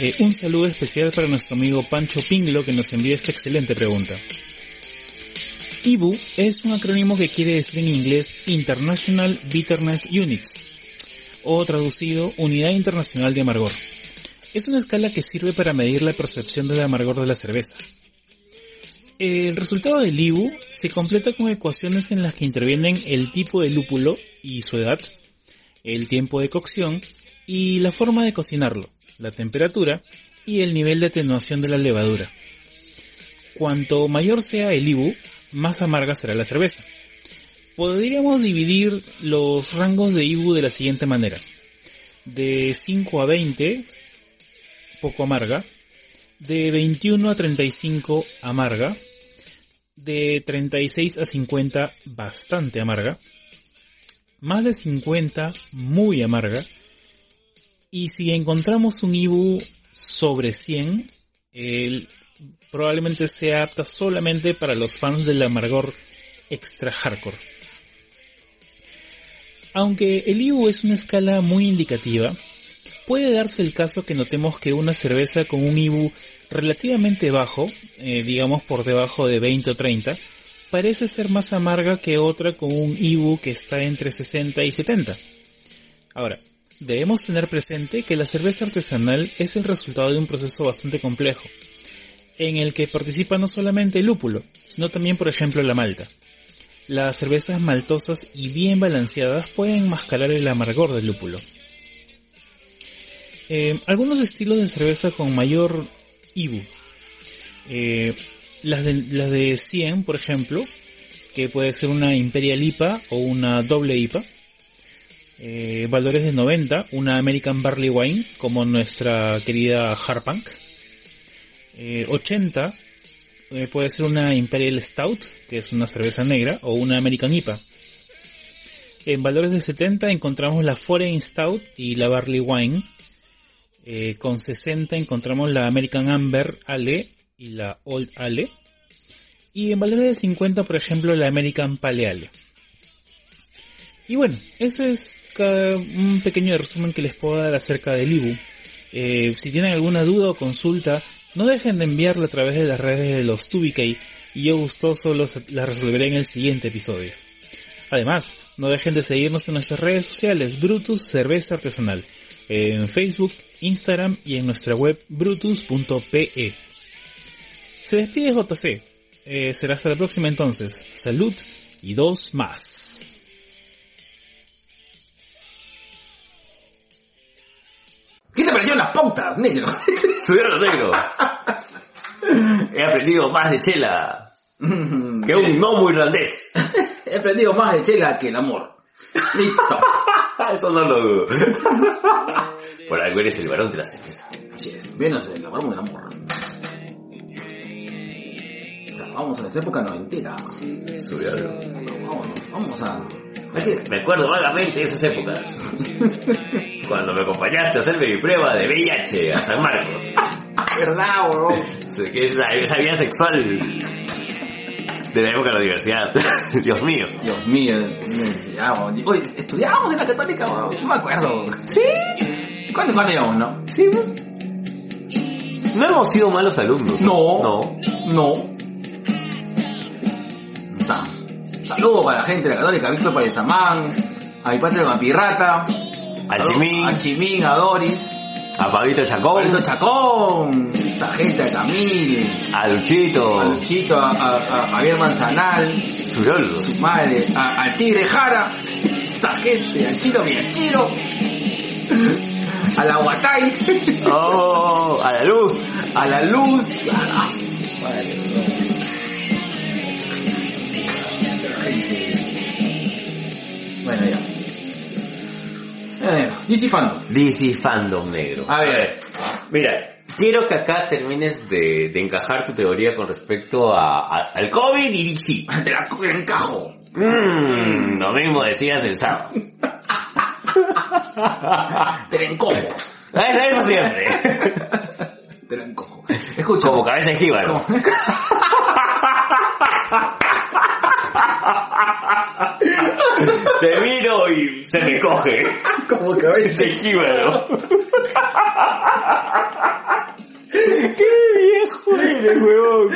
Eh, un saludo especial para nuestro amigo Pancho Pinglo que nos envía esta excelente pregunta. IBU es un acrónimo que quiere decir en inglés International Bitterness Units o traducido Unidad Internacional de Amargor. Es una escala que sirve para medir la percepción del amargor de la cerveza. El resultado del IBU se completa con ecuaciones en las que intervienen el tipo de lúpulo y su edad, el tiempo de cocción y la forma de cocinarlo, la temperatura y el nivel de atenuación de la levadura. Cuanto mayor sea el IBU, más amarga será la cerveza. Podríamos dividir los rangos de IBU de la siguiente manera. De 5 a 20, poco amarga. De 21 a 35, amarga. De 36 a 50, bastante amarga. Más de 50, muy amarga. Y si encontramos un IBU sobre 100, el, probablemente sea apta solamente para los fans del amargor extra hardcore. Aunque el IBU es una escala muy indicativa, puede darse el caso que notemos que una cerveza con un IBU relativamente bajo, eh, digamos por debajo de 20 o 30, parece ser más amarga que otra con un IBU que está entre 60 y 70. Ahora, debemos tener presente que la cerveza artesanal es el resultado de un proceso bastante complejo, en el que participa no solamente el lúpulo, sino también por ejemplo la malta. Las cervezas maltosas y bien balanceadas pueden mascarar el amargor del lúpulo. Eh, algunos estilos de cerveza con mayor IBU. Eh, las, de, las de 100, por ejemplo, que puede ser una Imperial IPA o una doble IPA. Eh, valores de 90, una American Barley Wine, como nuestra querida Harpunk. 80, eh, puede ser una Imperial Stout, que es una cerveza negra, o una American IPA. En valores de 70 encontramos la Foreign Stout y la Barley Wine. Eh, con 60 encontramos la American Amber Ale y la Old Ale. Y en valores de 50, por ejemplo, la American Pale Ale. Y bueno, eso es un pequeño resumen que les puedo dar acerca del IBU. Eh, si tienen alguna duda o consulta, no dejen de enviarla a través de las redes de los 2BK y yo gustoso los, la resolveré en el siguiente episodio. Además, no dejen de seguirnos en nuestras redes sociales Brutus Cerveza Artesanal, en Facebook, Instagram y en nuestra web brutus.pe. Se despide JC. Eh, será hasta la próxima entonces. Salud y dos más. ¿Qué te parecieron las pautas, negro? [laughs] Subieron negro. [laughs] He aprendido más de chela que un gnomo irlandés. [laughs] He aprendido más de chela que el amor. Listo. Eso no lo dudo. Por algo eres el varón de la cerveza. Así es, menos el varón del amor. Vamos a esa época noventera. Subieron. Vamos, vamos a... Me acuerdo vagamente de esas épocas. [laughs] Cuando me acompañaste a hacerme mi prueba de VIH a San Marcos. [laughs] ¿Verdad? Que es la- esa vida sexual de la época de la universidad. [laughs] Dios mío. Dios mío, weón. Oye, estudiábamos en la católica, weón. No me acuerdo. ¿Sí? ¿Cuándo, cuándo íbamos, no? Sí, No hemos sido malos alumnos. No. No. No. Saludos para la gente de la católica, a Víctor Payezamán, a mi padre Vampirrata, Al Chimín, a Chimín, a Doris, a Pablito Chacón, Pablito Chacón, esta gente, a Camil, a Luchito, a Luchito, a, a, a Javier Manzanal, Zurolo, su madre, a- al Tigre Jara, esa gente, al Chiro Miachiro, a la Guatay, oh, a la luz, a la Luz, Bueno, ya. Bueno, DC Fandom. DC Fandom negro. A ver. Mira, quiero que acá termines de, de encajar tu teoría con respecto a, a- al COVID y DC. Te la encajo. Mmm, lo mismo decías el sábado. Te la encojo. Eso, eso siempre. Te encojo. Escucha. Como cabeza de jíbaro. Como- Te miro y se me coge. Como cabeza. De jíbaro. ¡Qué viejo eres, huevón!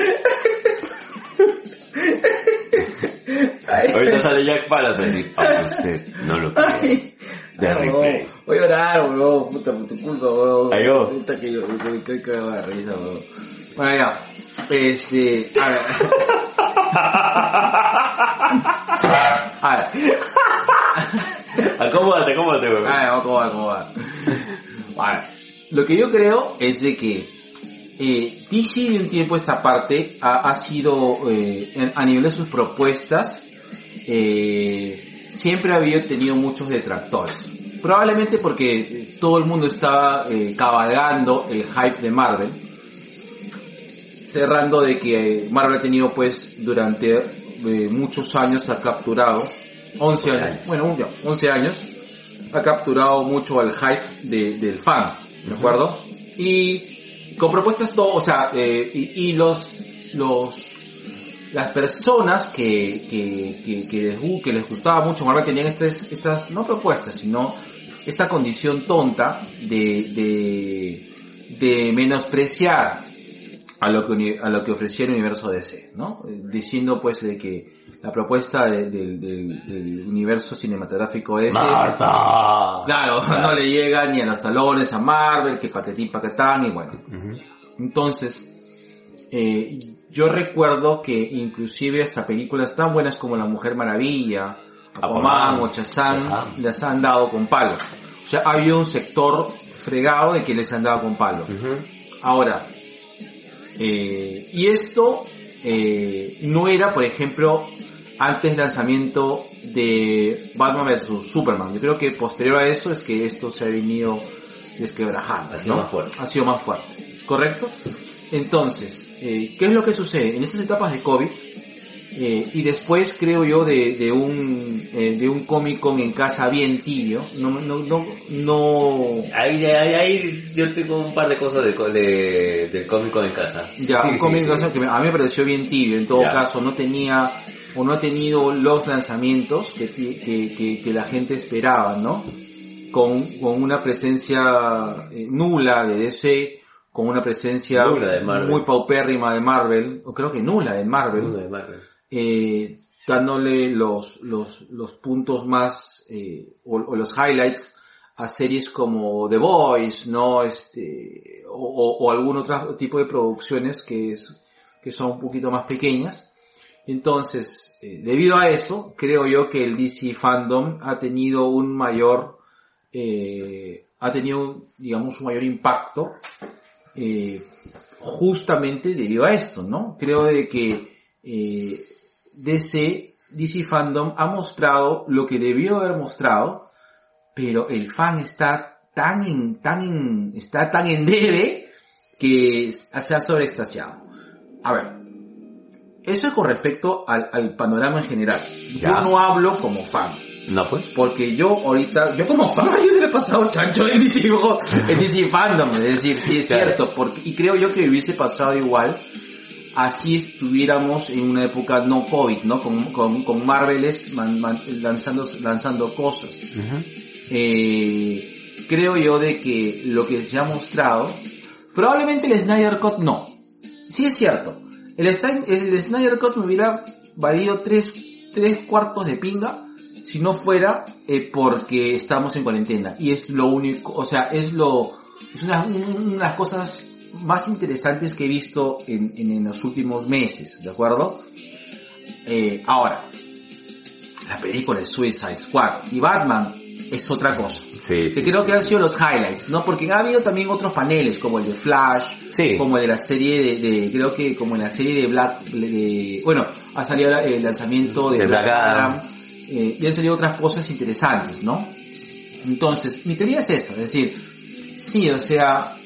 Ahorita sale Jack Palance a decir, aunque usted no lo cree. De. Voy a llorar, weón. Puta, por tu culpa, weón. Ay, yo. Ahorita que yo, que, de risa, weón. Bueno, ya. Este, a ver. [laughs] A ver, Acomódate, acomódate, weón. a ver. A ver, lo que yo creo es de que eh, DC de un tiempo esta parte ha, ha sido, eh, en- a nivel de sus propuestas, eh, siempre había tenido muchos detractores. Probablemente porque todo el mundo estaba eh, cabalgando el hype de Marvel, cerrando de que Marvel ha tenido pues durante eh, muchos años ha capturado 11 años, años. bueno, un- 11 años ha capturado mucho al hype de- del fan, ¿de acuerdo? Y con propuestas todo, o sea, eh, y, y los los las personas que, que, que, que les, gu- que les gustaba mucho Marvel tenían estas, estas, no propuestas, sino esta condición tonta de, de, de menospreciar a lo que, a lo que ofrecía el universo DC, ¿no? Diciendo pues de que la propuesta de- del- del, del universo cinematográfico DC Marta. Claro, [laughs] no le llega ni a los talones a Marvel, que paquetín paquetán y bueno. Entonces, eh, yo recuerdo que inclusive hasta películas tan buenas como La Mujer Maravilla, Aquaman Aquaman. o Ajá. les han dado con palo. O sea, ha habido un sector fregado de que les han dado con palo. Ahora, eh, y esto eh, no era, por ejemplo, antes del lanzamiento de Batman vs Superman. Yo creo que posterior a eso es que esto se ha venido desquebrajando. Ha sido ¿no? más fuerte. Ha sido más fuerte. ¿Correcto? Entonces, eh, ¿qué es lo que sucede? En estas etapas de COVID, eh, y después creo yo de, de un eh, de un Comic Con en casa bien tibio, no, no, no, no, Ahí, ahí, ahí yo tengo un par de cosas de, de, del cómico en casa. Ya, Sí, un sí, cómic sí. cosa que a mí me pareció bien tibio, en todo Ya. caso, no tenía o no ha tenido los lanzamientos que, que, que, que la gente esperaba, ¿no? Con, con una presencia eh, nula de DC, con una presencia muy paupérrima de Marvel, o creo que nula de Marvel, Uno de Marvel. eh, dándole los, los, los puntos más, eh, o, o los highlights a series como The Voice, ¿no? Este, o, algún otro tipo de producciones que es, que son un poquito más pequeñas. Entonces, eh, debido a eso, creo yo que el DC Fandom ha tenido un mayor, ha tenido, digamos, un mayor impacto, eh, justamente debido a esto, ¿no? Creo de que, eh, DC, DC Fandom ha mostrado lo que debió haber mostrado, pero el fan está tan en, tan en, está tan en debe que se ha sobreextasiado. A ver, eso es con respecto al, al panorama en general. Ya. Yo no hablo como fan. No, pues. Porque yo ahorita, yo como fan, yo se le he pasado chancho en DC, [laughs] en DC Fandom, es decir, sí es Claro. cierto, porque, y creo yo que hubiese pasado igual, así estuviéramos en una época no COVID, ¿no? Con, con, con man- man- lanzando, lanzando cosas. Eh, creo yo de que lo que se ha mostrado, probablemente el Snyder Cut no. Sí es cierto. El, el Snyder Cut me hubiera valido tres, tres cuartos de pinga si no fuera eh, porque estamos en cuarentena. Y es lo único, o sea, es lo, es una, una de las cosas más interesantes que he visto en, en, en los últimos meses, ¿de acuerdo? Eh, ahora, la película de Suicide Squad y Batman es otra cosa. Sí, creo que han sido los highlights, ¿no? Porque ha habido también otros paneles, como el de Flash, Sí. como el de la serie de, de- creo que como en la serie de Black, de, bueno, ha salido el lanzamiento de, De Black, Black Adam. Adam, eh, y han salido otras cosas interesantes, ¿no? Entonces, mi teoría es esa, es decir, sí, o sea,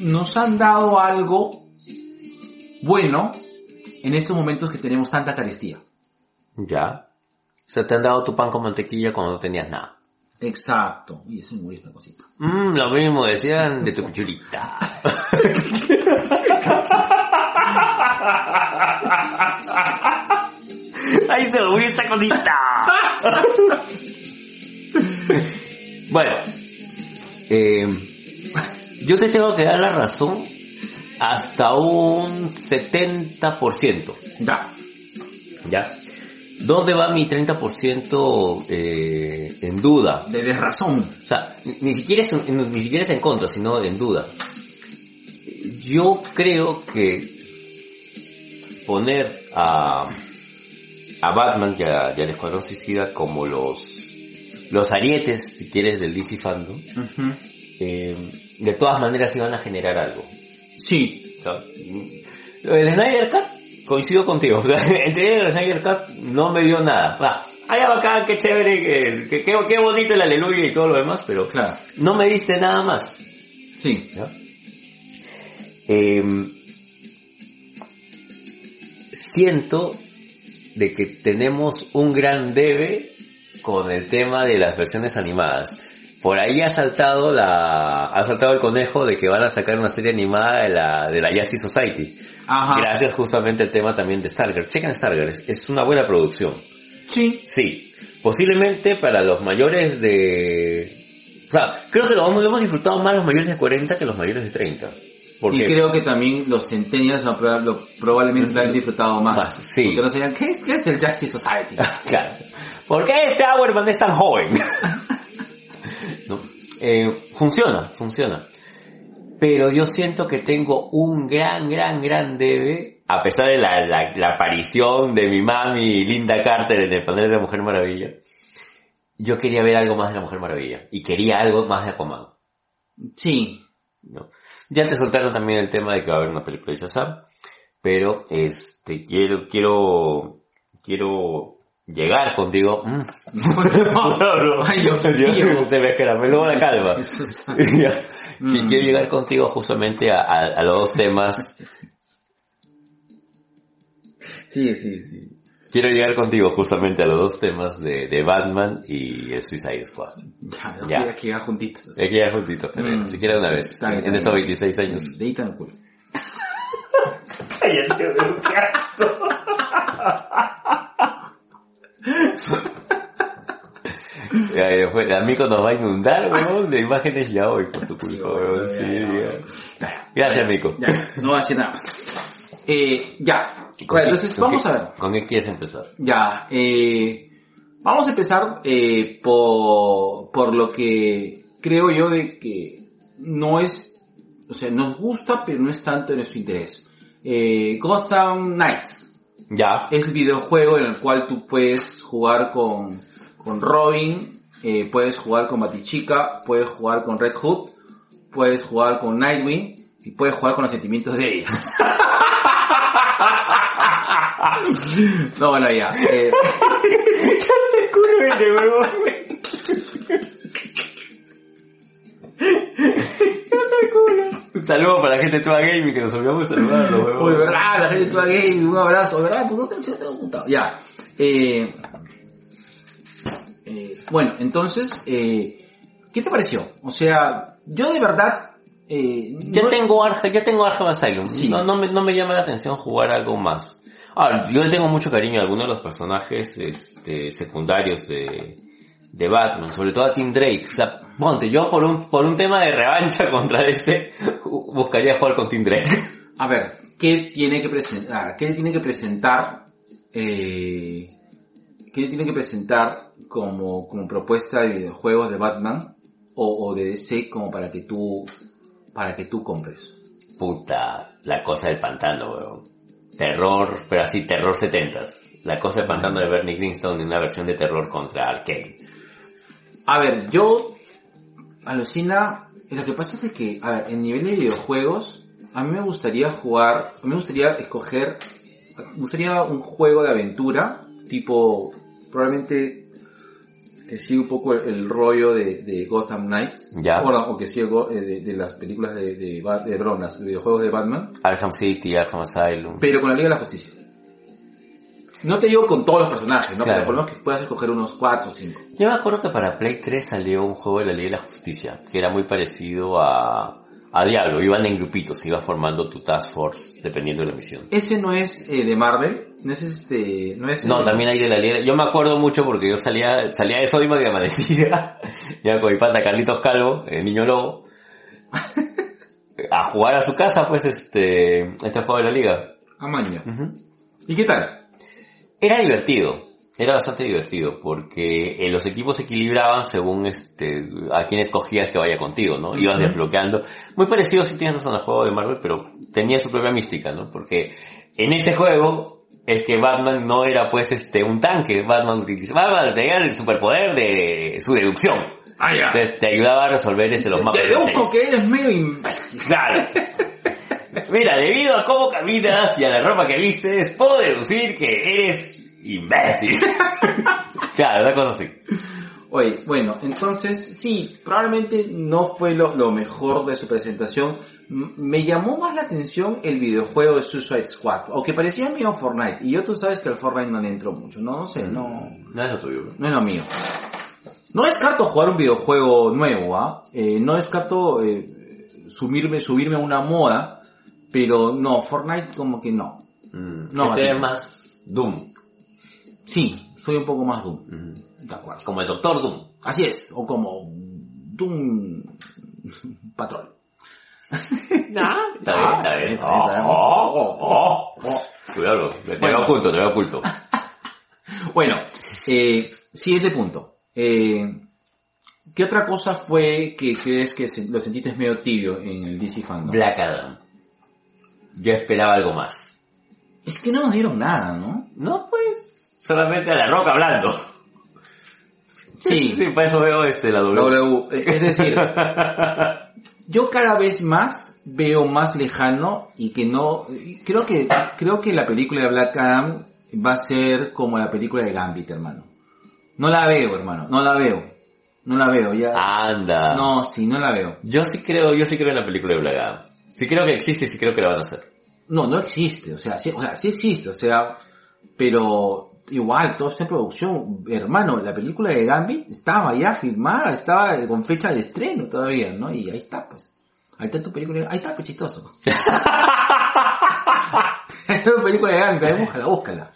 nos han dado algo bueno en estos momentos que tenemos tanta carestía. Ya. O sea, te han dado tu pan con mantequilla cuando no tenías nada. Exacto. Y ese me murió esta cosita. Mmm, lo mismo decían de tu pichurita. [laughs] ¡Ay, se murió esta cosita! bueno, eh, yo te tengo que dar la razón hasta un 70%. Ya. ¿Ya? ¿Dónde va mi 30% eh, en duda? De desrazón. O sea, ni- siquiera, es, ni siquiera es en contra, sino en duda. Yo creo que poner a, a Batman y, a- y al Escuadrón Suicida como los, los arietes, si quieres, del DC Fandom, eh, de todas maneras iban a generar algo. Sí, O sea, lo del Snyder Cut, coincido contigo. [laughs] El del Snyder Cut no me dio nada. Va, ay, bacán, qué chévere, que- qué, qué bonito el aleluya y todo lo demás, pero claro. no me diste nada más. Sí. ¿ya? Em, siento de que tenemos un gran debe con el tema de las versiones animadas. Por ahí ha saltado la, ha saltado el conejo de que van a sacar una serie animada de la, de la Justice Society. Ajá. Gracias justamente al tema también de Stargirl. Chequen Stargirl, es, es una buena producción. Sí. Sí, posiblemente para los mayores de... O sea, creo que lo, hemos- lo hemos disfrutado más los mayores de 40 que los mayores de 30. Porque Y creo que también los centennials probablemente lo han disfrutado más. Más, sí. Porque no sabían, ¿qué es, qué es el Justice Society? [laughs] Claro. ¿Por qué este Hourman es tan joven? [laughs] ¿No? Eh, funciona, funciona. Pero yo siento que tengo un gran, gran, gran debe, a pesar de la, la, la aparición de mi mami Linda Carter en el panel de la Mujer Maravilla. Yo quería ver algo más de la Mujer Maravilla. Y quería algo más de Aquaman. Sí. ¿no? Ya te soltaron también el tema de que va a haber una película de Shazam, pero este quiero quiero quiero llegar contigo. Mm. [laughs] [laughs] Ay, Dios mío. te ves que la me la calma. [laughs] Mm. Quiero llegar contigo justamente a, a- a los dos temas. Sí, sí, sí. Quiero llegar contigo justamente a los dos temas de, de Batman y el Suicide Squad. Ya, Ya. ya. que llegar juntitos. Hay que llegar juntitos, pero Mm. siquiera una vez, Está bien, en estos bien. 26 años. Dedita en el culo. Ya, después, el amigo nos va a inundar, weón, de imágenes ya hoy por tu culpa, weón. Sí, ya. Gracias, Mico. Ya, no voy a decir nada más. Eh, ya. Bueno, entonces ¿Con vamos a ver. ¿Con qué quieres empezar? Ya, eh, vamos a empezar eh, por, por lo que creo yo de que no es, o sea, nos gusta, pero no es tanto de nuestro interés. Eh, Gotham Knights Ya. es el videojuego en el cual tú puedes jugar con, con Robin, eh, puedes jugar con Batichica, puedes jugar con Red Hood, puedes jugar con Nightwing y puedes jugar con los sentimientos de ella. [laughs] no, bueno, ya. eh, [laughs] Un saludo para la gente de Tua Gaming que nos olvidamos de saludar, los Uy, verdad, la gente de Toda Game, un abrazo, ¿verdad? Pues no te, no te lo he contado. Ya. Eh, eh, bueno, entonces, eh, ¿qué te pareció? O sea, yo de verdad, eh, Ya no- tengo Arkham, ya tengo Arkham Asylum. Sí. No, no, me, no me llama la atención jugar algo más. Ahora, yo le tengo mucho cariño a algunos de los personajes este, secundarios de, de Batman, sobre todo a Tim Drake. O sea, ponte, yo por un, por un tema de revancha [laughs] contra este, buscaría jugar con Tim Drake. A ver, ¿qué tiene que presentar? ¿Qué tiene que presentar? Eh, ¿Qué tiene que presentar como, como propuesta de videojuegos de Batman o, o de DC como para que tú, para que tú compres? Puta, la cosa del pantano, weón. Terror, pero así, terror setentas. La cosa del pantano de Bernie Greenstone en una versión de terror contra Arkane. A ver, yo alucina, lo que pasa es que, a ver, en nivel de videojuegos, a mí me gustaría jugar, a mí me gustaría escoger, me gustaría un juego de aventura, tipo, probablemente que siga un poco el, el rollo de, de Gotham Knights, Ya. o, que siga go- eh, de, de las películas de, de, de perdón, los videojuegos de Batman, Arkham City, Arkham Asylum. pero con la Liga de la Justicia. No te digo con todos los personajes, ¿no? Claro. Pero por lo menos que puedas escoger unos 4 o 5. Yo me acuerdo que para Play 3 salió un juego de la Liga de la Justicia, que era muy parecido a, a Diablo. Iban en grupitos, ibas formando tu task force dependiendo de la misión. Ese no es eh, de Marvel, no es este, no es... No, eh, también hay de la Liga. Yo me acuerdo mucho porque yo salía, salía de Sodima que amanecía, [laughs] ya con mi pata Carlitos Calvo, el niño lobo, a jugar a su casa, pues, este, este juego de la Liga. Amaño. Ujú. ¿Y qué tal? Era divertido. era bastante divertido porque eh, los equipos se equilibraban según este a quién escogías que vaya contigo, ¿no? Ibas desbloqueando. Muy parecido si tienes razón al juego de Marvel, pero tenía su propia mística, ¿no? Porque en este juego es que Batman no era pues este un tanque, Batman utilizaba tenía el superpoder de su deducción. Ah, ya. Entonces te ayudaba a resolver este los mapas. Deduzco que eres medio imbécil. Claro. Mira, debido a cómo caminas y a la ropa que vistes, puedo deducir que eres imbécil. [laughs] claro, una cosa así. Oye, bueno, entonces sí, probablemente no fue lo, lo mejor de su presentación. M- me llamó más la atención el videojuego de Suicide Squad, aunque parecía mío Fortnite, y yo tú sabes que al Fortnite no le entro mucho, no, no sé, no, No es lo tuyo. bro. no es lo mío. No descarto jugar un videojuego nuevo, ¿ah? Eh, no descarto eh, subirme, subirme a una moda, pero no, Fortnite como que no. Mm. No, este es más Doom. Sí, soy un poco más Doom, de acuerdo. Como el Doctor Doom. Así es, o como Doom Patrol. Nah, está bien, está bien. Oh, oh, oh. Cuidado, te veo oculto, te veo oculto. [laughs] Bueno, eh, siguiente punto. Eh, ¿Qué otra cosa fue que crees que lo sentiste medio tibio en el DC Fandom? Black Adam. Yo esperaba algo más. Es que no nos dieron nada, ¿no? No, pues, solamente a la roca hablando. Sí, [laughs] Sí, para eso veo este, la W. W. eh, Es decir, [laughs] yo cada vez más veo más lejano y que no, creo que, creo que la película de Black Adam va a ser como la película de Gambit, hermano. No la veo, hermano, no la veo. No la veo, ya. Anda. No, sí, no la veo. Yo sí creo, yo sí creo en la película de Black Adam. Sí creo que existe y sí creo que la van a hacer. No, no existe, o sea, sí, o sea, sí existe, o sea, pero igual, todo está en producción. Hermano, la película de Gambit estaba ya filmada, estaba con fecha de estreno todavía, ¿no? Y ahí está, pues. Ahí está tu película, ahí está, pues chistoso. [laughs] es una película de Gambit, ahí búscala, búscala.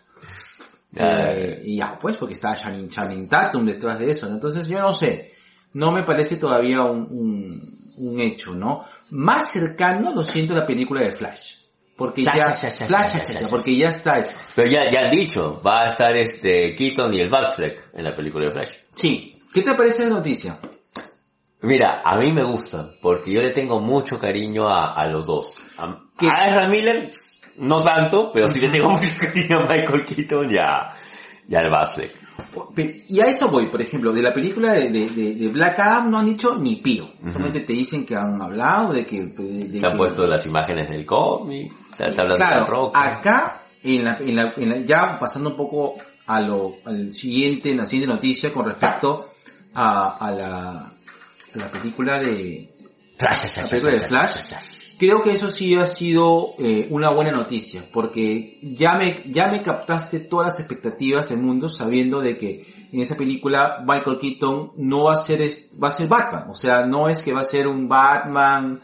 Eh, y ya, pues, porque está Channing, Channing Tatum detrás de eso, ¿no? Entonces yo no sé, no me parece todavía un, un, un hecho, ¿no? Más cercano lo siento la película de Flash. Porque Ya, ya, ya, ya, porque ya está. Pero ya, ya han dicho, va a estar este Keaton y el Batfleck en la película de Flash. Sí. ¿Qué te parece la noticia? Mira, a mí me gusta, porque yo le tengo mucho cariño a, a los dos. A, ¿Qué? a Ezra Miller, no tanto, pero sí le tengo mucho [laughs] cariño a Michael Keaton y a, y al Batfleck. Y a eso voy, por ejemplo, de la película de, de, de- Black Adam no han dicho ni pío. Solamente te dicen que han hablado, de que... De Te han que- puesto las imágenes del cómic, Claro, acá, en la, en la, en la- ya pasando un poco a lo, al siguiente, la siguiente noticia con respecto a, a la, a la película de, la película de Flash, creo que eso sí ha sido eh, una buena noticia, porque ya me, ya me captaste todas las expectativas del mundo sabiendo de que en esa película Michael Keaton no va a ser, es- va a ser Batman, o sea, no es que va a ser un Batman,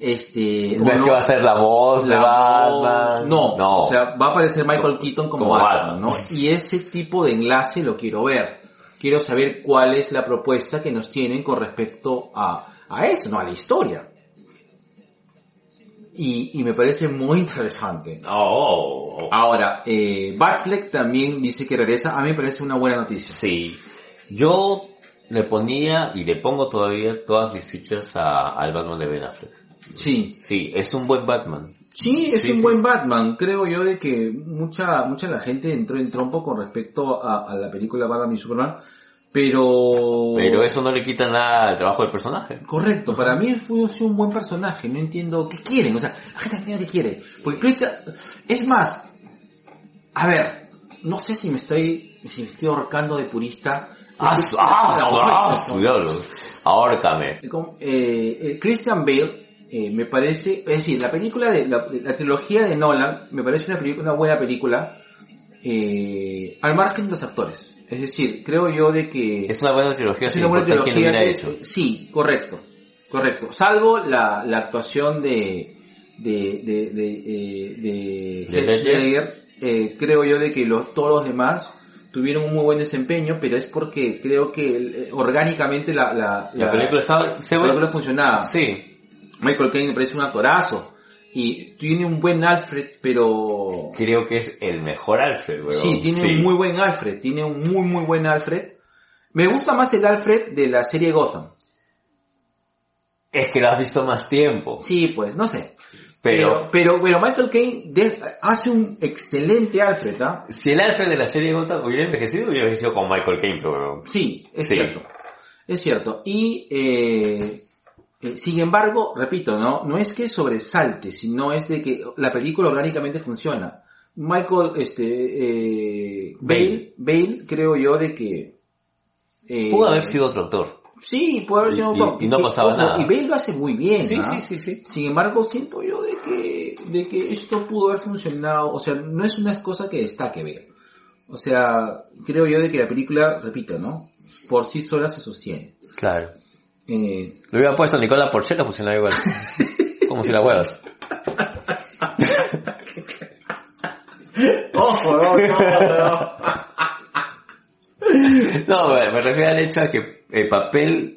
este, No es que va a ser la voz de Batman. voz- No, no. o sea, va a aparecer Michael Keaton como, Como Batman, Batman. ¿no? Y ese tipo de enlace lo quiero ver. Quiero saber cuál es la propuesta que nos tienen con respecto a, a eso, ¿no? A la historia. Y, y me parece muy interesante. Oh. Ahora, eh, Batfleck también dice que regresa. A mí me parece una buena noticia. Sí. Yo le ponía y le pongo todavía todas mis fichas a, al Batman de Ben Affleck. Sí. Sí, es un buen Batman. Sí, es Sí, un sí. buen Batman. Creo yo de que mucha, mucha la gente entró en trompo con respecto a, a la película Batman y Superman. Pero... Pero eso no le quita nada al trabajo del personaje. Correcto, para mí fue un buen personaje, no entiendo qué quieren, o sea, la gente entiende qué quiere. Porque Christian, es más, a ver, no sé si me estoy, si me estoy ahorcando de purista. ¡Ah, ah, ah, cuidado! Ahórcame. eh, eh, Christian Bale, eh, me parece, es decir, la película de, la, de la trilogía de Nolan, me parece una, película- una buena película, eh, al margen de los actores. Es decir, creo yo de que... Es una buena trilogía, Es una buena quién lo trilogía que- hecho. Sí, correcto. Correcto. Salvo la, la actuación de, de, de, de, eh, de, ¿De? Ledger, eh, creo yo de que los, todos los demás tuvieron un muy buen desempeño, pero es porque creo que eh, orgánicamente la, la, La película estaba... la película funcionaba. Sí. Michael Caine me parece un actorazo. y tiene un buen Alfred, pero Creo que es el mejor Alfred, weón. sí, tiene un muy buen Alfred, tiene un muy muy buen Alfred. Me gusta más el Alfred de la serie Gotham. Es que lo has visto más tiempo. Sí, pues, no sé. Pero, Pero, pero, pero Michael Caine hace un excelente Alfred, ¿ah? si el Alfred de la serie Gotham hubiera envejecido, hubiera envejecido con Michael Caine, pero. Sí, es Sí. cierto. Es cierto. Y, eh, eh, sin embargo, repito, ¿no? No es que sobresalte, sino es de que la película orgánicamente funciona. Michael, este, eh, Bale, Bale, creo yo de que... eh, Pudo haber sido otro actor. Sí, puede haber sido Y- otro. y- y no pasaba nada. Y Bale lo hace muy bien. Sí, ¿ah? sí, sí, sí. Sin embargo, siento yo de que, de que esto pudo haber funcionado, o sea, no es una cosa que destaque Bale. O sea, creo yo de que la película, repito, ¿no? Por sí sola se sostiene. Claro. Eh, Lo hubiera puesto Nicola Porchela, funcionaba igual. [laughs] Como si la huevas. [laughs] ¡Ojo, no, no, no! No, me me refiero al hecho de que el papel,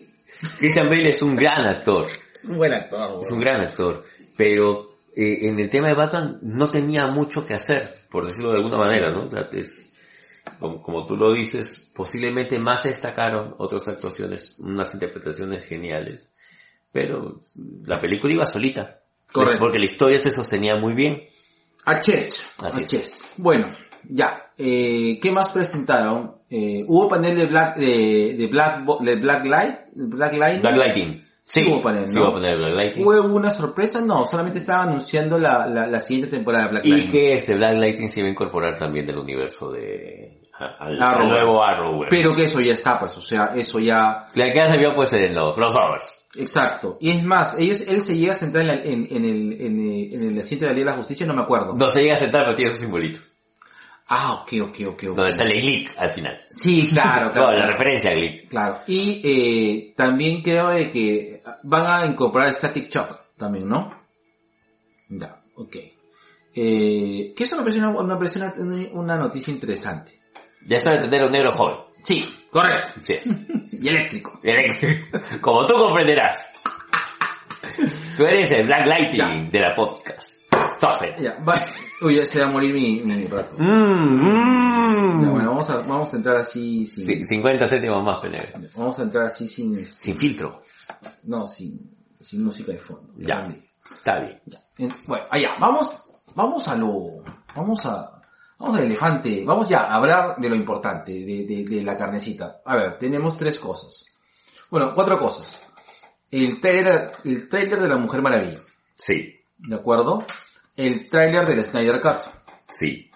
Christian Bale es un gran actor. Un buen actor, Es un gran actor. Pero eh, en el tema de Batman no tenía mucho que hacer, por decirlo de alguna manera, ¿no? O sea, es- como, como tú lo dices, posiblemente más se destacaron otras actuaciones, unas interpretaciones geniales. Pero la película iba solita. Correcto. Porque la historia se sostenía muy bien. A. Así A es. Chess. Bueno, ya. Eh, ¿Qué más presentaron? Eh, hubo panel de Black, de, de Black, de Black Light, Black Light. Black Lighting. Sí, Hubo panel, sí hubo panel de Black Lighting. ¿Hubo alguna sorpresa? No, solamente estaba anunciando la, la, la siguiente temporada de Black Y Light. que este Black Lighting se iba a incorporar también del universo de... Al, al Arrowverse. nuevo Arrowverse. Pero que eso ya está, pues, o sea, eso ya, La que ya se vio pues en los crossovers. exacto. Y es más, ellos, él se llega a sentar en, la- en, en el, en, el- en el asiento de la Liga de la Justicia, no me acuerdo. No se llega a sentar, pero tiene su simbolito. Ah, ok, ok, ok, ok. Donde sale Glick al final. Sí, claro, [laughs] claro. No, la referencia a Glick. Claro. Y eh, también creo de que van a incorporar Static Shock también, ¿no? Ya, ok. Eh, que eso me parece una, una, una noticia interesante. Ya sabe entender un negro joven. Sí, correcto. Sí. [laughs] Y eléctrico. Como tú comprenderás. Tú eres el Black Lighting de la podcast. Toughen. Ya, va. Uy, ya se va a morir mi, mi rato. Mmm, mmm. Ya, bueno, vamos a, vamos a entrar así sin, Sí, 50 céntimos más, penegro. vamos a entrar así sin, este, Sin filtro. no, sin, sin música de fondo. Ya. Está bien. Ya. En- Bueno, allá, vamos, vamos a lo, vamos a, vamos al elefante, vamos ya a hablar de lo importante, de, de, de la carnecita. A ver, tenemos tres cosas. Bueno, cuatro cosas. El trailer, el trailer de la Mujer Maravilla, Sí. ¿de acuerdo? El trailer del Snyder Cut. Sí.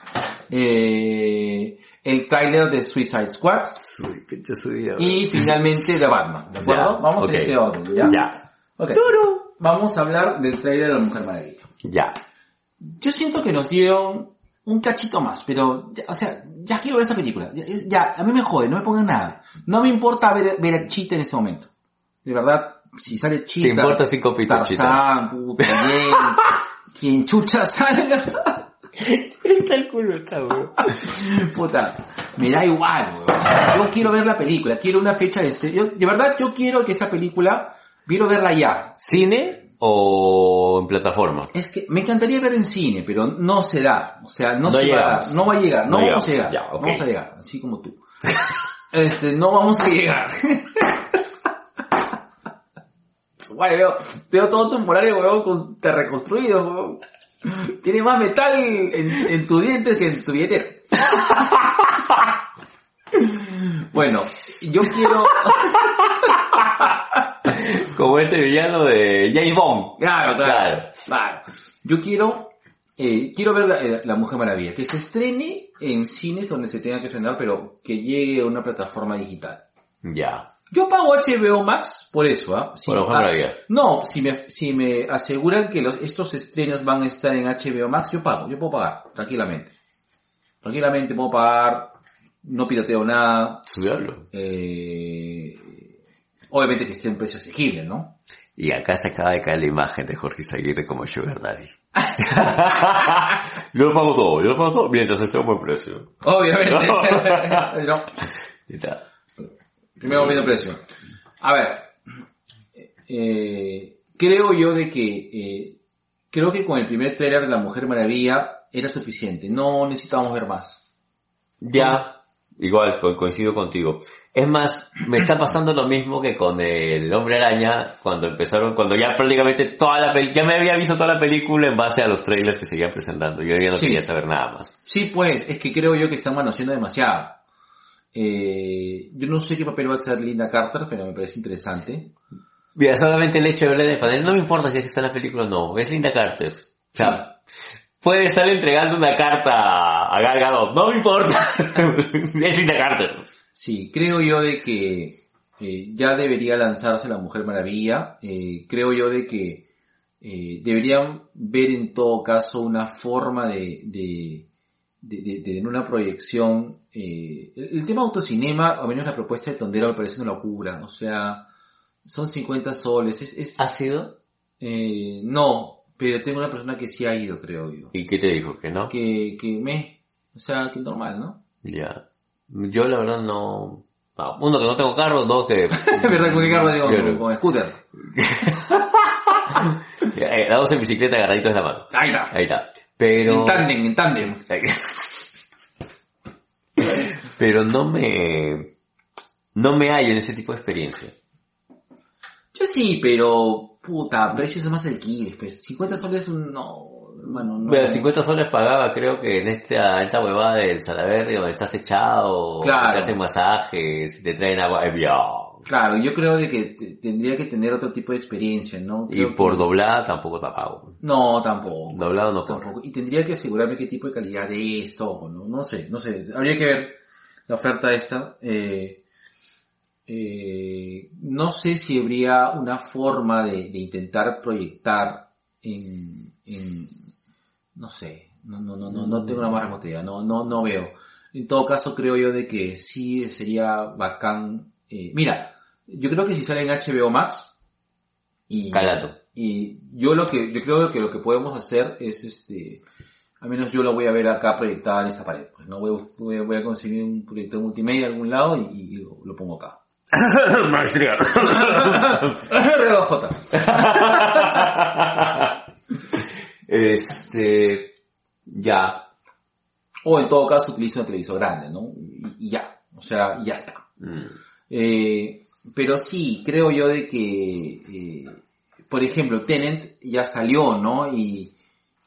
Eh, el trailer de Suicide Squad. Y finalmente de Batman, ¿de acuerdo? Ya, Vamos ok. en ese orden, ¿ya? Ya. Ok. Vamos a hablar del trailer de la Mujer Maravilla. Ya. Yo siento que nos dieron un cachito más, pero, ya- o sea, ya quiero ver esa película. Ya, ya, a mí me jode, no me pongan nada. No me importa ver, ver a Chita en ese momento. De verdad, si sale Chita. ¿Te importa cinco pitos, Tarzán, puta, bien, [laughs] quien chucha salga. Está el culo, está, weón. Puta, me da igual, weón. Yo quiero ver la película, quiero una fecha de este. Yo, de verdad, yo quiero que esa película, quiero verla ya. ¿Cine o en plataforma? Es que me encantaría ver en cine, pero no se da. O sea, no, No se va a llegamos. dar. No va a llegar. No, No vamos a llegar. Ya, ok. No vamos a llegar. Así como tú. [laughs] este, no vamos a llegar. [laughs] Guay, veo, veo todo tu murales, weón, te reconstruido, weón. Tiene más metal en, en tu diente que en tu billetera. [laughs] bueno, yo quiero... Como este villano de James Bond. Claro, claro. Claro. Yo quiero, eh, quiero ver la, eh, la Mujer Maravilla, que se estrene en cines donde se tenga que estrenar, pero que llegue a una plataforma digital. Ya. Yo pago HBO Max por eso, ¿ah? Si- Por la Mujer Maravilla. No, si me, si me aseguran que los, estos estrenos van a estar en HBO Max, yo pago, yo puedo pagar, tranquilamente. Tranquilamente puedo pagar, no piroteo nada, diablo. eh, obviamente que esté a un precio asequible, ¿no? Y acá se acaba de caer la imagen de Jorge Zaguirre como Sugar Daddy. [laughs] yo lo pago todo, yo lo pago todo mientras esté a un buen precio. Obviamente. [laughs] no. Y tal. Primero viendo precio. A ver, eh, creo yo de que eh, creo que con el primer trailer de La Mujer Maravilla era suficiente. No necesitábamos ver más. Ya, igual, co- coincido contigo. Es más, me está pasando lo mismo que con el Hombre Araña cuando empezaron, cuando ya prácticamente toda la película, ya me había visto toda la película en base a los trailers que seguían presentando. Yo ya no Sí. quería saber nada más. Sí, pues, es que creo yo que están manoseando demasiado. Eh, yo no sé qué papel va a hacer Linda Carter, pero me parece interesante. Mira, solamente el hecho de verla de panel, no me importa si está en la película o no, es Linda Carter. O sea, puede estar entregando una carta a Gal Gadot, no me importa. [laughs] es Linda Carter. Sí, creo yo de que eh, ya debería lanzarse la Mujer Maravilla. Eh, creo yo de que eh, deberían ver en todo caso una forma de, de, de, de- tener una proyección. el, el tema autocinema, o menos la propuesta de Tondero me parece una locura. O sea, son 50 soles. Es, es, ¿Ha sido? no, pero tengo una persona que sí ha ido, creo yo. ¿Y qué te dijo? ¿Que no? Que, que me, o sea, que normal, ¿no? Ya. Yo la verdad no... no, Uno, que no tengo carro, dos, que... [laughs] Es verdad, con qué carro digo, Yo con, scooter. [laughs] Eh, Dados en bicicleta agarraditos de la mano. Ahí está. Ahí está. Pero... En tándem, en tándem. [laughs] Pero no me... No me hallo en ese tipo de experiencia. Yo sí, pero, puta, precios más alquiles, pues. 50 soles, no, hermano, no. Bueno, 50 soles pagaba creo que en esta, en esta huevada del Salaberry donde estás echado, Claro. te hacen masajes, te traen agua, eh. Claro, yo creo de que te- tendría que tener otro tipo de experiencia, ¿no? Y por que- doblada tampoco te pago. No, tampoco. Doblado no. Tampoco. Y tendría que asegurarme qué tipo de calidad es todo, ¿no? No sé, no sé. Habría que ver la oferta esta. Eh, eh, no sé si habría una forma de, de intentar proyectar en, en, no sé, no, no, no, no, no tengo una más remota idea, no, no, no veo. En todo caso creo yo de que sí sería bacán. eh, mira, yo creo que si sale en HBO Max y, Calato. y yo lo que, yo creo que lo que podemos hacer es este, al menos yo lo voy a ver acá proyectada en esta pared. Pues, no voy, a- voy, voy a conseguir un proyector multimedia en algún lado y, y lo, lo pongo acá. [coughs] Maestría. [coughs] J. este, ya. O en todo caso utilizo un televisor grande, ¿no? Y, y ya. O sea, ya está. Mm. Eh, pero sí, creo yo de que, eh, por ejemplo, Tenant ya salió, ¿no? Y,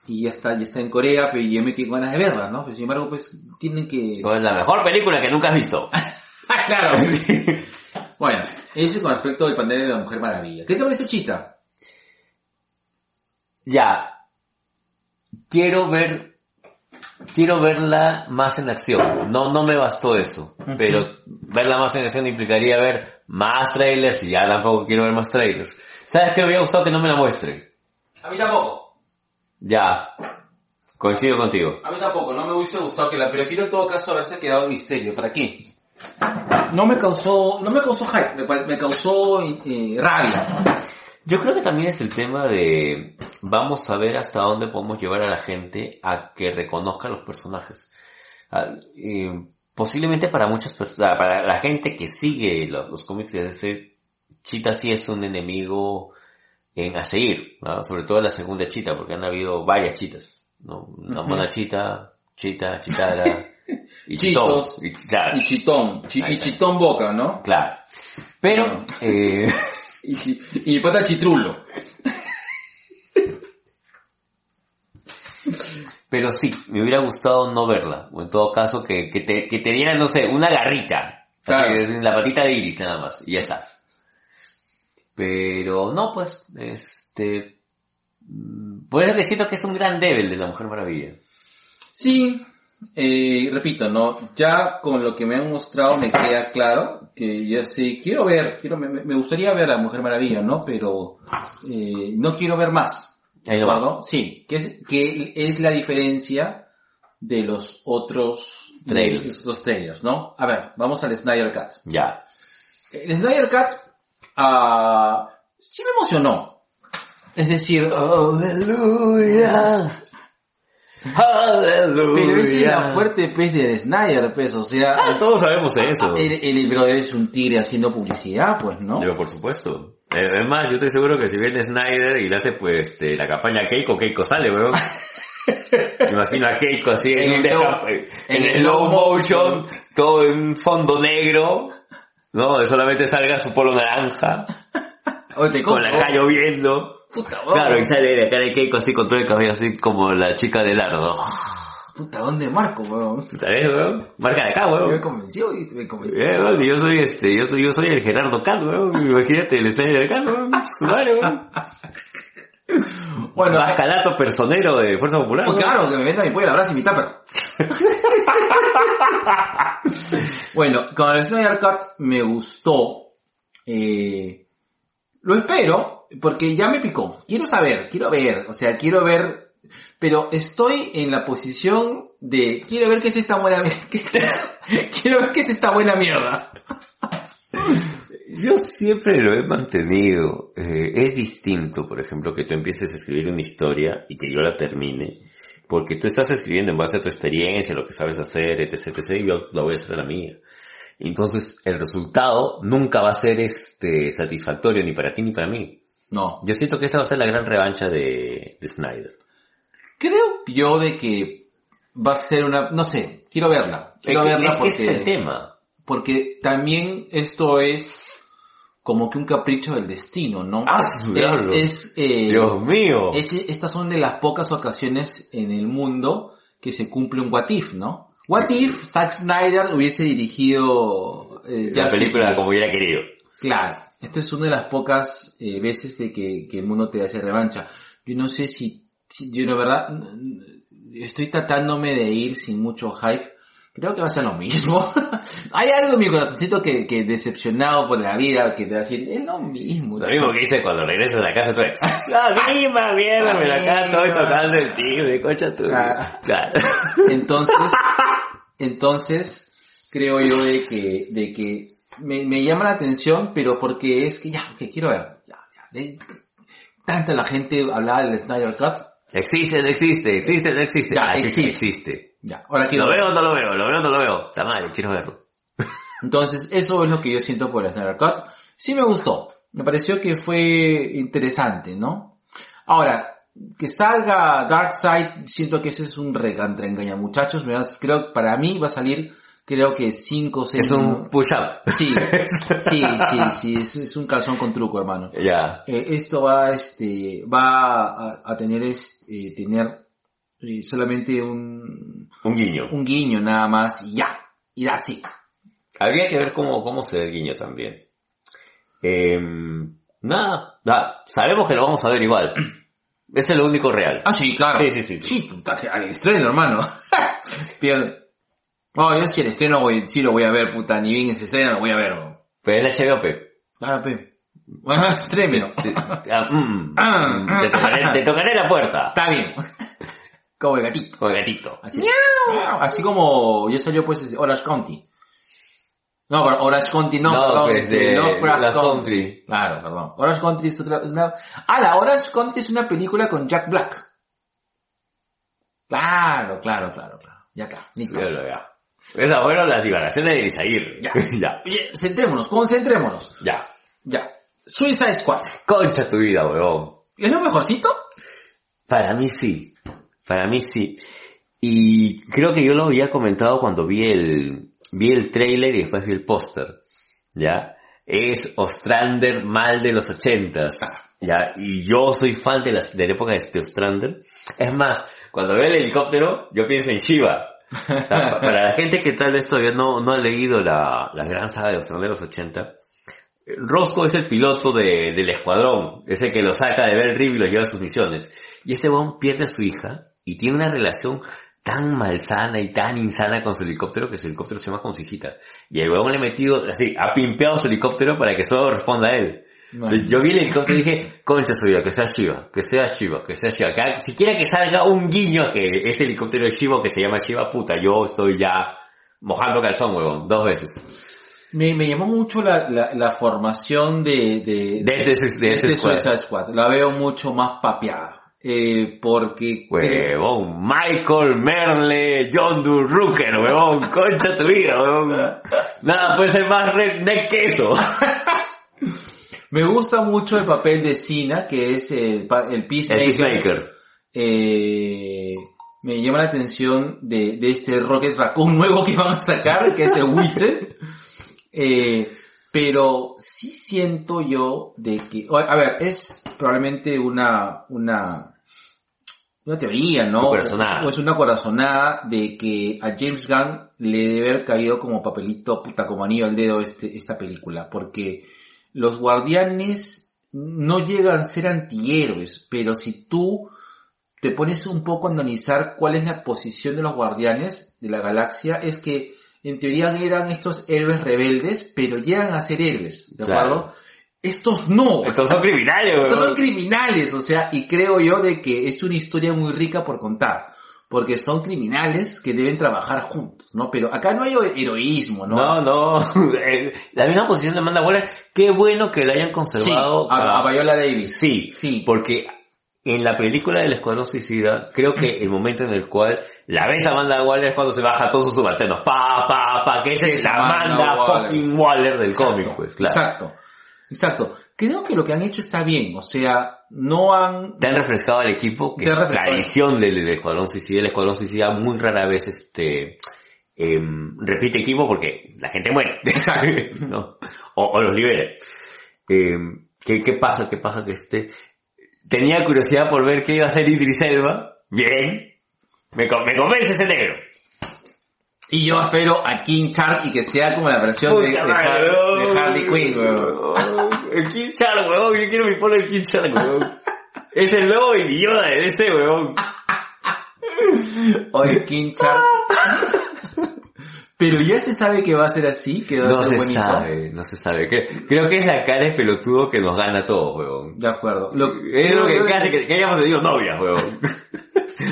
y ya está, ya está en Corea, pero yo me quedé con ganas de verla, ¿no? Pero sin embargo, pues, tienen que... Es la mejor película que nunca has visto. [laughs] ¡Ah, claro! [laughs] bueno, eso con respecto al panel de la Mujer Maravilla. ¿Qué te parece Chita? ya. Quiero ver, quiero verla más en acción. No, no me bastó eso. Pero verla más en acción implicaría ver más trailers y ya tampoco quiero ver más trailers. ¿Sabes qué me hubiera gustado que no me la muestren? A mí tampoco. Ya. Coincido contigo. A mí tampoco, no me hubiese gustado que la prefiero en todo caso haberse quedado en misterio. ¿Para qué? No me causó, no me causó hype, me, causó eh, rabia. Yo creo que también es el tema de vamos a ver hasta dónde podemos llevar a la gente a que reconozca los personajes. Y posiblemente para muchas personas, para la gente que sigue los, los cómics de DC, Chita sí es un enemigo en a seguir, ¿no? sobre todo la segunda Chita, porque han habido varias Chitas, ¿no? Una mona Chita, Chita, Chitara, [laughs] y Chitón, y, claro, Y chitón, chi- y chitón boca, ¿no? claro. Pero, eh, [laughs] Y, chi- y pata chitrulo. [laughs] Pero sí, me hubiera gustado no verla. O en todo caso, que, que, te, que te diera, no sé, una garrita. Claro. Así, la patita de iris nada más. Y ya está. Pero no, pues, este... mm, Puedes decir que es un gran débil de la Mujer Maravilla. Sí, eh, repito, no, ya con lo que me han mostrado me queda claro que ya sí, quiero ver, quiero, me, me gustaría ver a Mujer Maravilla, ¿no? Pero eh, no quiero ver más. Ahí lo. ¿no? Sí, que es, que es la diferencia de los otros Trailers. los trailers, ¿no? A ver, vamos al Snyder Cut. Ya. El Snyder Cut, ah, sí me emocionó. Es decir, Aleluya. Aleluya. pero esa es la fuerte pez de Snyder, pues, o sea, Ah, todos sabemos de eso. el, el es un tigre haciendo publicidad, pues, ¿no? Pero por supuesto. Eh, Es más, yo estoy seguro que si viene Snyder y le hace pues este, la campaña Keiko, Keiko sale, weón. [laughs] Me imagino a Keiko así en, En un el deja- slow- en, en el slow slow motion, todo en fondo negro, ¿no? Solamente salga su polo naranja, O te con la cara lloviendo. Puta. Claro, y sale la cara de Keiko así con todo el cabello así como la chica de Lardo. Puta, ¿dónde marco, weón? ¿Sabes, weón? Marca de acá, Me weón. convenció y me convenció. Eh, weón, yo soy este, yo soy, yo soy el Gerardo Cal, weón. Imagínate el Snyder acá, weón. Su madre, weón. [laughs] Bueno, Más calato personero de Fuerza Popular. Pues claro, que me venda mi pollo la brasa y mi tupper. [laughs] bueno, con el Snyder Cut me gustó. Eh, lo espero, porque ya me picó. Quiero saber, quiero ver, o sea, quiero ver, pero estoy en la posición de, quiero ver qué es esta buena mierda. [laughs] quiero ver qué es esta buena mierda. Yo siempre lo he mantenido. Eh, es distinto, por ejemplo, que tú empieces a escribir una historia y que yo la termine. Porque tú estás escribiendo en base a tu experiencia, lo que sabes hacer, etc, etc, y yo la voy a hacer la mía. Entonces, el resultado nunca va a ser este satisfactorio ni para ti ni para mí. No, Yo siento que esta va a ser la gran revancha de, de Snyder. creo yo de que va a ser una, no sé, quiero verla. Quiero es que, verla es que ese porque... es el tema. Porque también esto es como que un capricho del destino, ¿no? Ah, es, es, eh, Dios mío. es- estas son de las pocas ocasiones en el mundo que se cumple un What If, ¿no? What If Zack Snyder hubiese dirigido eh, la película League? como hubiera querido. Claro, esta es una de las pocas eh, veces de que, que el mundo te hace revancha. Yo no sé si, si yo la verdad, estoy tratándome de ir sin mucho hype. Creo que va a ser lo mismo. [laughs] Hay algo en mi corazoncito que, que decepcionado por la vida, que te va a decir, es lo mismo. Lo chico". mismo que dice cuando regresas a la casa de tu ex. La misma mierda, me la acá estoy tocando el timbre, concha tu. Ah. Entonces, [laughs] entonces, creo yo de que, de que me, me llama la atención, pero porque es que ya, que quiero ver, ya, ya, de- tanta la gente hablaba del Snyder Cut, Existe, no existe, existe, no existe. Ya, Ah, existe. existe. ya, ahora quiero Lo ver. veo o no lo veo, lo veo no lo veo. Está mal, quiero verlo. Entonces, eso es lo que yo siento por el Snyder Cut. Sí me gustó, me pareció que fue interesante, ¿no? Ahora, que salga Darkseid, siento que ese es un recantra engaña muchachos, me vas- creo, para mí va a salir, creo que 5 o 6 Es un push-up. Sí, [laughs] sí, sí, sí, es, es un calzón con truco, hermano. Ya. Eh, esto va, este, va a, a tener, es, eh, tener eh, solamente un, Un guiño. un guiño nada más y ya, y that's it. Habría que ver cómo, cómo se ve el guiño también. Eh, nada, nada, sabemos que lo vamos a ver igual. Ese es lo único real. Ah, sí, claro. Sí, sí, sí, sí. Sí, al estreno, hermano. [laughs] Pero, no, yo sí el estreno voy, sí lo voy a ver, puta, ni bien ese estreno lo voy a ver. bro. Pero es la HBO, pe. Claro, pe. Bueno, [laughs] estreno. Te- ah, mm, Ah, te, tocaré, te tocaré la puerta. Está bien. [laughs] Como el gatito. Con el gatito. Así, así como ya salió pues este, Orange County. No, pero Orange County no, No, perdón, pues, este, de Lovecraft Country. Country. Claro, perdón. Orange Country es otra, una... Ah, la Orange Country es una película con Jack Black. Claro, claro, claro, claro. Ya está, listo. Ya. Esas fueron las divagaciones de Isair. Ya. [laughs] ya. Oye, centrémonos, concentrémonos. Ya. Ya. Suicide Squad. Concha tu vida, weón. ¿Es lo mejorcito? Para mí sí. Para mí sí. Y creo que yo lo había comentado cuando vi el, vi el trailer y después vi el póster. ¿Ya? Es Ostrander mal de los ochentas. ¿Ya? Y yo soy fan de, las, de la época de de Ostrander. Es más, cuando veo el helicóptero, yo pienso en Shiva. Pa- Para la gente que tal vez todavía no, no ha leído la, la gran saga de los 80, Roscoe es el piloto de, del escuadrón, ese que lo saca de Bell Rib y lo lleva a sus misiones. Y este weón pierde a su hija y tiene una relación tan malsana y tan insana con su helicóptero que su helicóptero se llama con su hijita. Y el weón le ha metido, así, ha pimpeado su helicóptero para que solo responda a él. Yo vi el helicóptero y dije, concha su vida, que sea Shiva, que sea Shiva, que sea Shiva. Que siquiera que salga un guiño que ese helicóptero es Shiva que se llama Shiva, puta, yo estoy ya mojando calzón, huevón, dos veces. Me, me llamó mucho la, la, la formación de, de, De este- de de este squad. Suicide Squad. La veo mucho más papeada. Eh, porque... Huevón, Michael Merle, John Durrucker, huevón, concha tu vida, huevón. [laughs] Nada puede ser más redneck que eso. [laughs] Me gusta mucho el papel de Cena, que es el, el El Peacemaker. Peacemaker. Eh, me llama la atención de, de este Rocket Raccoon [laughs] nuevo que van a sacar, que es el Wizard. Eh, pero sí siento yo de que, a ver, es probablemente una, una, una teoría, ¿no? O es una corazonada de que a James Gunn le debe haber caído como papelito, puta, como anillo al dedo este, esta película, porque los guardianes no llegan a ser antihéroes, pero si tú te pones un poco a analizar cuál es la posición de los guardianes de la galaxia, es que en teoría eran estos héroes rebeldes, pero llegan a ser héroes, ¿de Claro. acuerdo? Estos no. Estos son criminales. Estos son criminales, o sea, y creo yo de que es una historia muy rica por contar. Porque son criminales que deben trabajar juntos, ¿no? Pero acá no hay heroísmo, ¿no? No, no. [laughs] Eh, La misma posición de Amanda Waller, qué bueno que la hayan sí, conservado. a, a Viola Davis. Sí, Sí. porque en la película del Escuadrón Suicida, creo que el momento en el cual la ves a Amanda Waller es cuando se baja todos sus subalternos. Pa, pa, pa, que esa es Amanda Amanda Waller. fucking Waller del Exacto, cómic, pues, claro. Exacto, exacto. Creo que lo que han hecho está bien, o sea, no han... Te han refrescado al equipo, que es tradición del, del Escuadrón Suicida. El Escuadrón Suicida muy rara vez este em, repite equipo porque la gente muere. Exacto. [laughs] ¿no? o, o los libera. Em, ¿qué, ¿Qué pasa? ¿Qué pasa que este... Tenía curiosidad por ver qué iba a hacer Idris Elba. Bien. Me, me convence ese negro. Y yo espero a King Shark y que sea como la versión de, de Harley Quinn, weón. [laughs] El King Shark, weón. Yo quiero mi polo el King Shark, weón. [laughs] Es el nuevo Baby Yoda de ese, weón. Oye, King Shark. [laughs] Pero ya se sabe que va a ser así, que va No a ser se bonito. sabe, no se sabe. Creo, creo que es la cara de pelotudo que nos gana a todos, weón. De acuerdo. Lo, Es lo que que, que hayamos tenido novias, weón.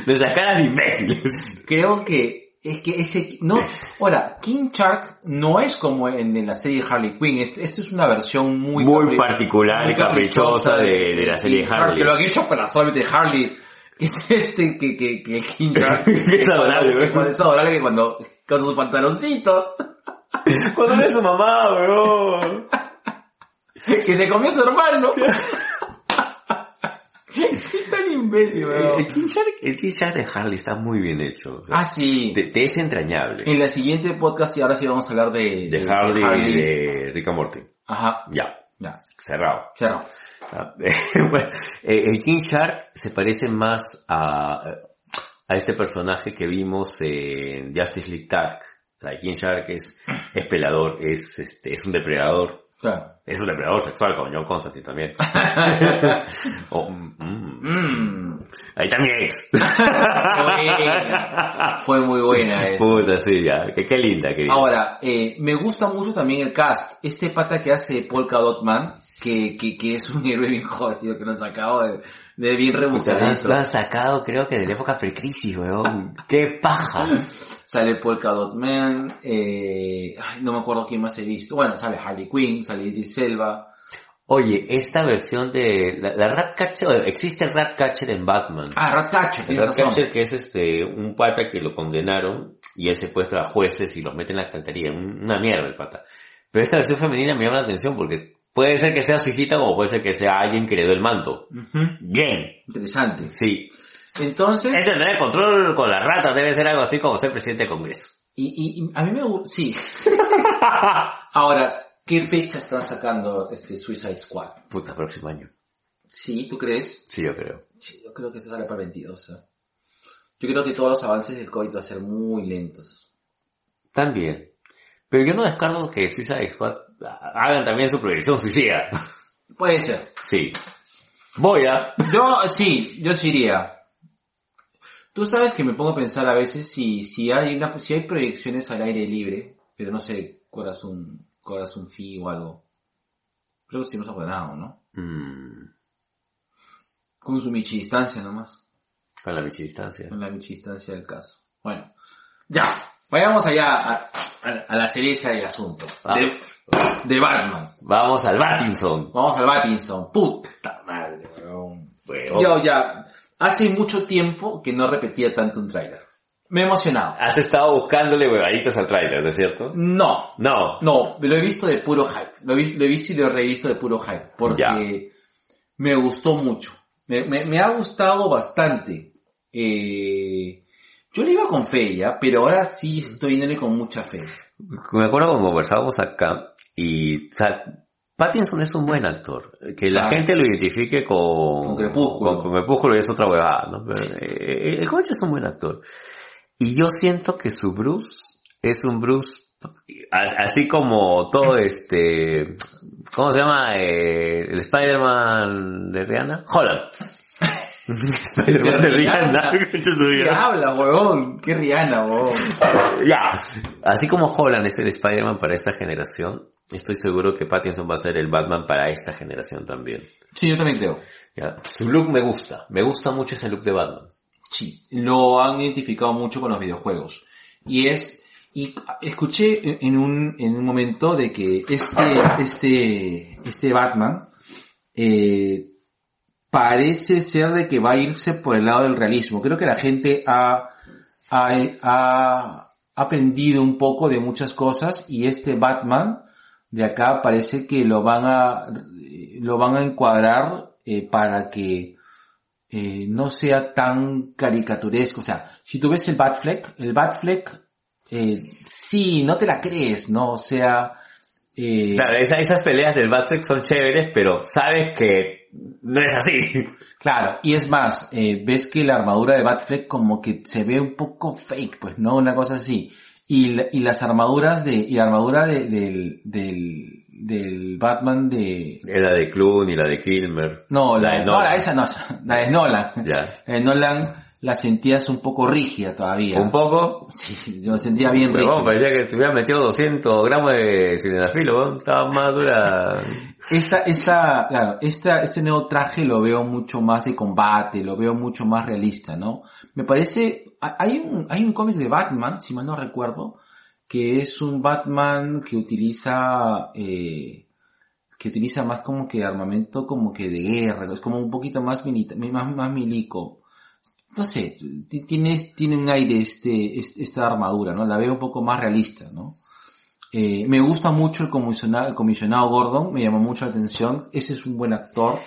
Nuestras [laughs] caras de imbéciles. creo que es que ese, no, ahora, King Shark no es como en, en la serie Harley Quinn, esto, esto es una versión muy, Muy capri- particular y caprichosa de, de la serie King de Shark, Harley. Que lo han hecho para solamente Harley, que es este, que, que, que King [laughs] Shark, Es adorable, que es adorable que cuando, con sus pantaloncitos, [laughs] Cuando ve a su mamá, weón. [laughs] que se comió a su hermano. Qué tan imbécil, El weón. King Shark, el King Shark de Harley está muy bien hecho. o sea, Ah, sí. te, te es entrañable. En la siguiente podcast, y ahora sí vamos a hablar de... De Harley y de Rick and Morty. Ajá, Ya, ya, cerrado. cerrado. Ah, [laughs] bueno, eh, el King Shark se parece más a, a este personaje que vimos en Justice League Dark. O sea, el King Shark es, es pelador, es, este, es un depredador. Claro. Es un depredador sexual como John Constantine también. [laughs] Oh, mm, mm. Ahí también es. Fue muy buena esa. Puta, sí, ya. Qué, qué linda, qué linda. Ahora, eh, me gusta mucho también el cast. Este pata que hace Polka Dot Man, que, que, que es un héroe bien jodido, que nos acabo de, de bien rebuscadito. lo han sacado creo que de la época precrisis, weón. Qué paja. Sale Polka Dot Man, eh, ay, no me acuerdo quién más he visto. Bueno, sale Harley Quinn, sale Idris Elba. Oye, esta versión de la, la Ratcatcher, existe el Ratcatcher en Batman. Ah, Ratcatcher, el. Ratcatcher que es este, un pata que lo condenaron y él secuestra a jueces y los mete en la alcantarilla. Un- Una mierda el pata. Pero esta versión femenina me llama la atención porque puede ser que sea su hijita como puede ser que sea alguien que le dio el manto. Ujú, Bien. Interesante. Sí. Entonces, Eso tener control con las ratas debe ser algo así como ser presidente del Congreso. y, y, y a mí me gusta, sí. [laughs] Ahora, ¿qué fecha están sacando este Suicide Squad? Puta, próximo año. Sí, ¿tú crees? Sí, yo creo. Sí, yo creo que se sale para el 22. ¿eh? Yo creo que todos los avances del COVID van a ser muy lentos. También. Pero yo no descarto que Suicide Squad hagan también su proyección suicida. Puede ser. Sí. Voy a... Yo, sí, yo sí iría. Tú sabes que me pongo a pensar a veces si, si hay una, si hay proyecciones al aire libre, pero no sé, corazón, corazón fee o algo. Creo que sí ha ordenado, ¿no? Mm, Con su michidistancia nomás. con la michidistancia. Con la michidistancia del caso. Bueno. Ya. Vayamos allá a, a, a la cereza del asunto. Ah. De, de Batman. Vamos al Battinson. Vamos al Battinson. Puta madre. Weón. Yo ya, hace mucho tiempo que no repetía tanto un tráiler. Me he emocionado. Has estado buscándole huevaditas al trailer, ¿no es cierto? No, No. no, lo he visto de puro hype. Lo he, vis- lo he visto y lo he revisto de puro hype. Porque Ya. me gustó mucho. Me, me- me ha gustado bastante. Eh, yo le iba con fe ya, pero ahora sí estoy yéndole con mucha fe. Me acuerdo cuando conversábamos acá y, o sea, Pattinson es un buen actor. Que la gente lo identifique con, Con Crepúsculo. Con, con Crepúsculo y es otra huevada, ¿no? Pero, eh, el coche es un buen actor. Y yo siento que su Bruce es un Bruce, as- así como todo este, ¿cómo se llama? Eh, el Spider-Man de Rihanna? Holland. Spider-Man de [laughs] Rihanna. [laughs] ¿Qué habla, huevón? ¿Qué Rihanna, huevón? Ya. Así como Holland es el Spider-Man para esta generación, estoy seguro que Pattinson va a ser el Batman para esta generación también. Sí, yo también creo. ¿ya? Su look me gusta. Me gusta mucho ese look de Batman. Sí, lo han identificado mucho con los videojuegos. Y es, y escuché en un, en un momento de que este, este, este Batman, eh, parece ser de que va a irse por el lado del realismo. Creo que la gente ha, ha, aprendido un poco de muchas cosas y este Batman de acá parece que lo van a, lo van a encuadrar eh, para que eh, no sea tan caricaturesco. O sea, si tú ves el Batfleck, el Batfleck, eh, sí, no te la crees, ¿no? O sea, Claro, esa- esas peleas del Batfleck son chéveres, pero sabes que no es así. Claro, y es más, eh, ves que la armadura de Batfleck como que se ve un poco fake, pues, ¿no? Una cosa así. Y, y las armaduras de, y la armadura de, del, del, del Batman de, La de Clooney, la de Kilmer. no, la, La de de, no, Nolan. la esa no, la de Nolan. Ya. De Nolan la sentías un poco rígida todavía. Un poco. Sí, yo sentía bien Pero rígida. parecía que te hubiera metido 200 gramos de cinefilo, ¿no? Estaba más dura. [laughs] Esta, esta, claro, esta, este nuevo traje lo veo mucho más de combate, lo veo mucho más realista, ¿no? Me parece, ha- hay un, hay un cómic de Batman, si mal no recuerdo, que es un Batman que utiliza, eh, que utiliza más como que armamento como que de guerra, es como un poquito más milita, más, más milico. No sé, ti- tiene, tiene un aire este, este- esta armadura, ¿no? La veo un poco más realista, ¿no? Eh, me gusta mucho el comisionado, el comisionado Gordon, me llamó mucho la atención. Ese es un buen actor.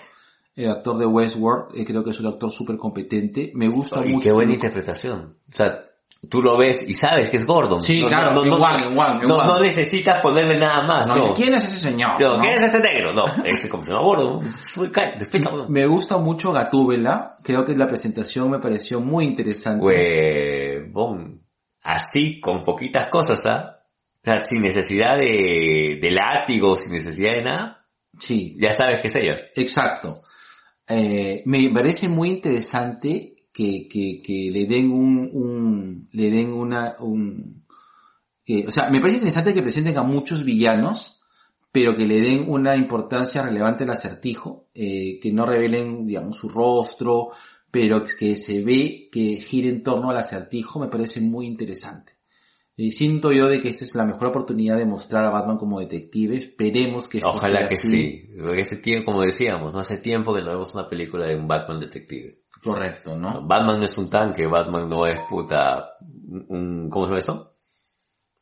El actor de Westworld, eh, creo que es un actor súper competente. Me gusta Y mucho. qué buena interpretación. O sea, tú lo ves y sabes que es Gordon. Sí, claro, One, en One, en no, no necesitas ponerle nada más, No, no. ¿Quién es ese señor? No, ¿No? ¿Quién es este negro? No, [laughs] este comisionado Gordon. Soy ca- explícame. Me gusta mucho Gatúbela. Creo que la presentación me pareció muy interesante. Huevón. Así, con poquitas cosas, ¿ah? O sea, sin necesidad de, de látigo, sin necesidad de nada, Sí, ya sabes que es ella. Exacto. Eh, me parece muy interesante que, que, que le den un, un le den una, un, eh, o sea, me parece interesante que presenten a muchos villanos, pero que le den una importancia relevante al acertijo, eh, que no revelen, digamos, su rostro, pero que se ve que gira en torno al acertijo, me parece muy interesante. Y siento yo de que esta es la mejor oportunidad de mostrar a Batman como detective. Esperemos que esto Ojalá sea que así. sí. Porque ese tiempo, como decíamos, no hace tiempo que no vemos una película de un Batman detective. Correcto, ¿no? Batman no es un tanque, Batman no es puta, un, ¿cómo se llama eso?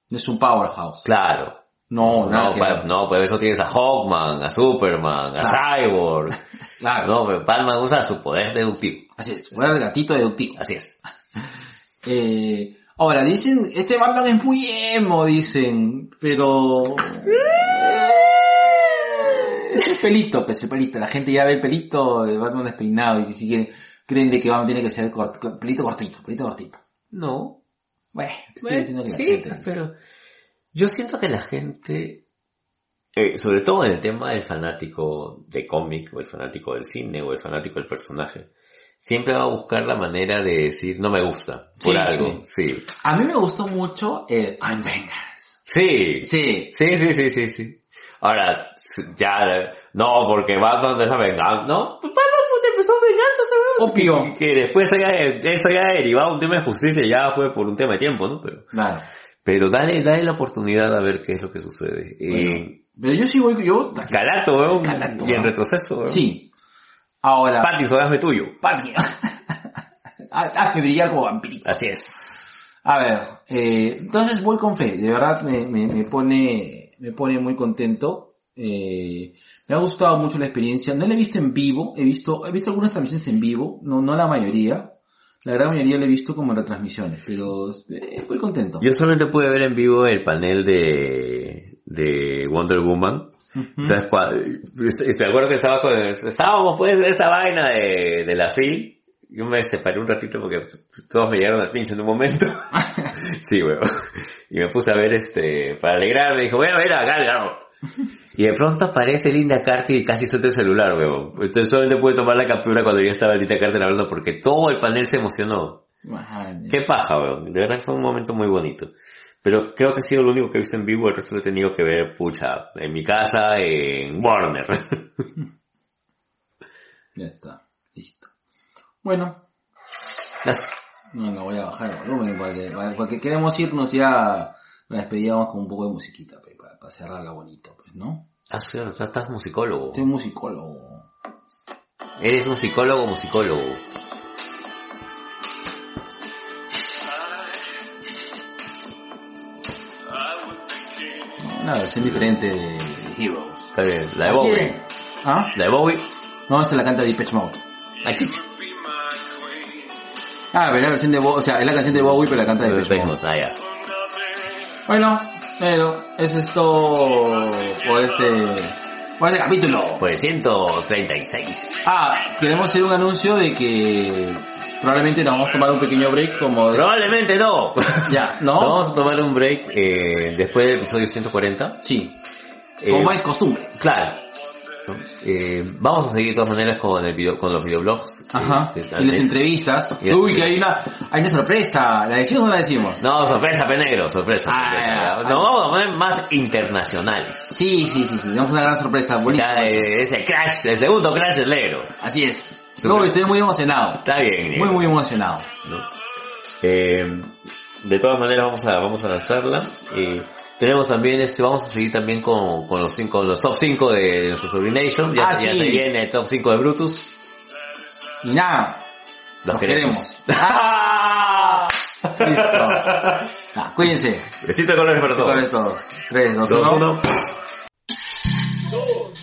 Es un powerhouse. Claro. No, No, que pa- ver. no, pues eso tienes a Hawkman, a Superman, a Cyborg. [laughs] Claro. No, pero Batman usa su poder deductivo. Así es. Fuera el gatito deductivo. Así es. [laughs] Eh, ahora, dicen, este Batman es muy emo, dicen, pero... [laughs] Eh, Es el pelito, pues el pelito. La gente ya ve el pelito de Batman despeinado y que si quieren, creen de que Batman tiene que ser cort- pelito cortito, pelito cortito. No. Bueno, estoy Bueno, diciendo que sí, gente... pero yo siento que la gente, eh, sobre todo en el tema del fanático de cómic, o el fanático del cine, o el fanático del personaje, siempre va a buscar la manera de decir no me gusta por Sí, algo. Sí. A mí me gustó mucho el I'm Vengeance. Sí. Sí, Sí, sí, sí, sí, sí. Ahora, ya, no, porque Batman deja vengar, ¿no? Pues Batman pues empezó vengándose, ¿no? Obvio. Que, que después haya, eso ya derivado un tema de justicia, ya fue por un tema de tiempo, ¿no? Pero, claro. pero dale, dale la oportunidad a ver qué es lo que sucede. Y, Pero yo sí voy, yo... calato, weón. Calato, y en retroceso, weón. Sí. Ahora... Pattinson, hazme tuyo. Patria. [laughs] Hazme brillar como vampirito. Así es. A ver, eh, entonces voy con fe, de verdad me, me, me pone, me pone muy contento. Eh, me ha gustado mucho la experiencia. No la he visto en vivo, he visto, he visto algunas transmisiones en vivo, no, no la mayoría. La gran mayoría la he visto como retransmisiones, pero eh, muy contento. Yo solamente pude ver en vivo el panel de, de Wonder Woman. Entonces, cua- es- me acuerdo que estaba con, estábamos pues de esta vaina de, de la FIL. Yo me separé un ratito porque todos me llegaron al pinche en un momento. [laughs] sí, weón. Y me puse a ver este, para alegrarme, dijo, voy a ver a Gal Gadot. [laughs] Y de pronto aparece Linda Carter y casi suelta el celular, weón. Entonces solamente pude tomar la captura cuando ya estaba Linda Carter hablando porque todo el panel se emocionó. Man, Qué paja, weón. De verdad fue un momento muy bonito. Pero creo que ha sido lo único que he visto en vivo, el resto lo he tenido que ver, pucha, en mi casa, en Warner. [laughs] Ya está, listo. Bueno, Las- no, no voy a bajar el volumen porque, porque queremos irnos ya, la despedíamos con un poco de musiquita, pe, para, cerrarla bonito, pues, ¿no? Ah, sí, o sea, estás musicólogo. Soy musicólogo. Eres un psicólogo musicólogo. Una versión diferente de Heroes. Está bien. La de Así Bowie. es. ¿Ah? La de Bowie. No, se la canta Depeche Mode. Ah. Ah, pero la versión de Bowie, o sea, es la canción de Bowie, pero la canta Depeche Mode. Ah, ya. Bueno, pero eso es todo por este, por este capítulo. Pues 136. Ah, queremos hacer un anuncio de que probablemente nos vamos a tomar un pequeño break como de... Probablemente no. Ya, ¿no? [laughs] Vamos a tomar un break eh, después del episodio 140. Sí, Eh, como es costumbre. Claro. ¿No? Eh, vamos a seguir de todas maneras con el video, con los videoblogs. Ajá. Este, Y las eh, entrevistas. y- Uy, que hay una, hay una sorpresa. ¿La decimos o no la decimos? No, sorpresa, penegro, sorpresa. Ah, sorpresa. ya, ya. No, vamos a poner más internacionales. Sí, sí, sí, sí. Tenemos una gran sorpresa. Bonita. Ya, eh, es el crash, el segundo crash del negro. Así es. Uy, estoy muy emocionado. Está bien. Muy, muy emocionado. ¿no? Eh, de todas maneras vamos a, vamos a lanzarla. Eh, tenemos también este, vamos a seguir también con, con los cinco, los top 5 de nuestro Sublination. Ya, Ah, se- ya sí. se viene el top 5 de Brutus. Y nada. Los Los queremos. [laughs] ¡Ah! Listo. Ah, cuídense. Besito de colores para todos. todos. 3, 2, Dos, 1. uno. Dos viejos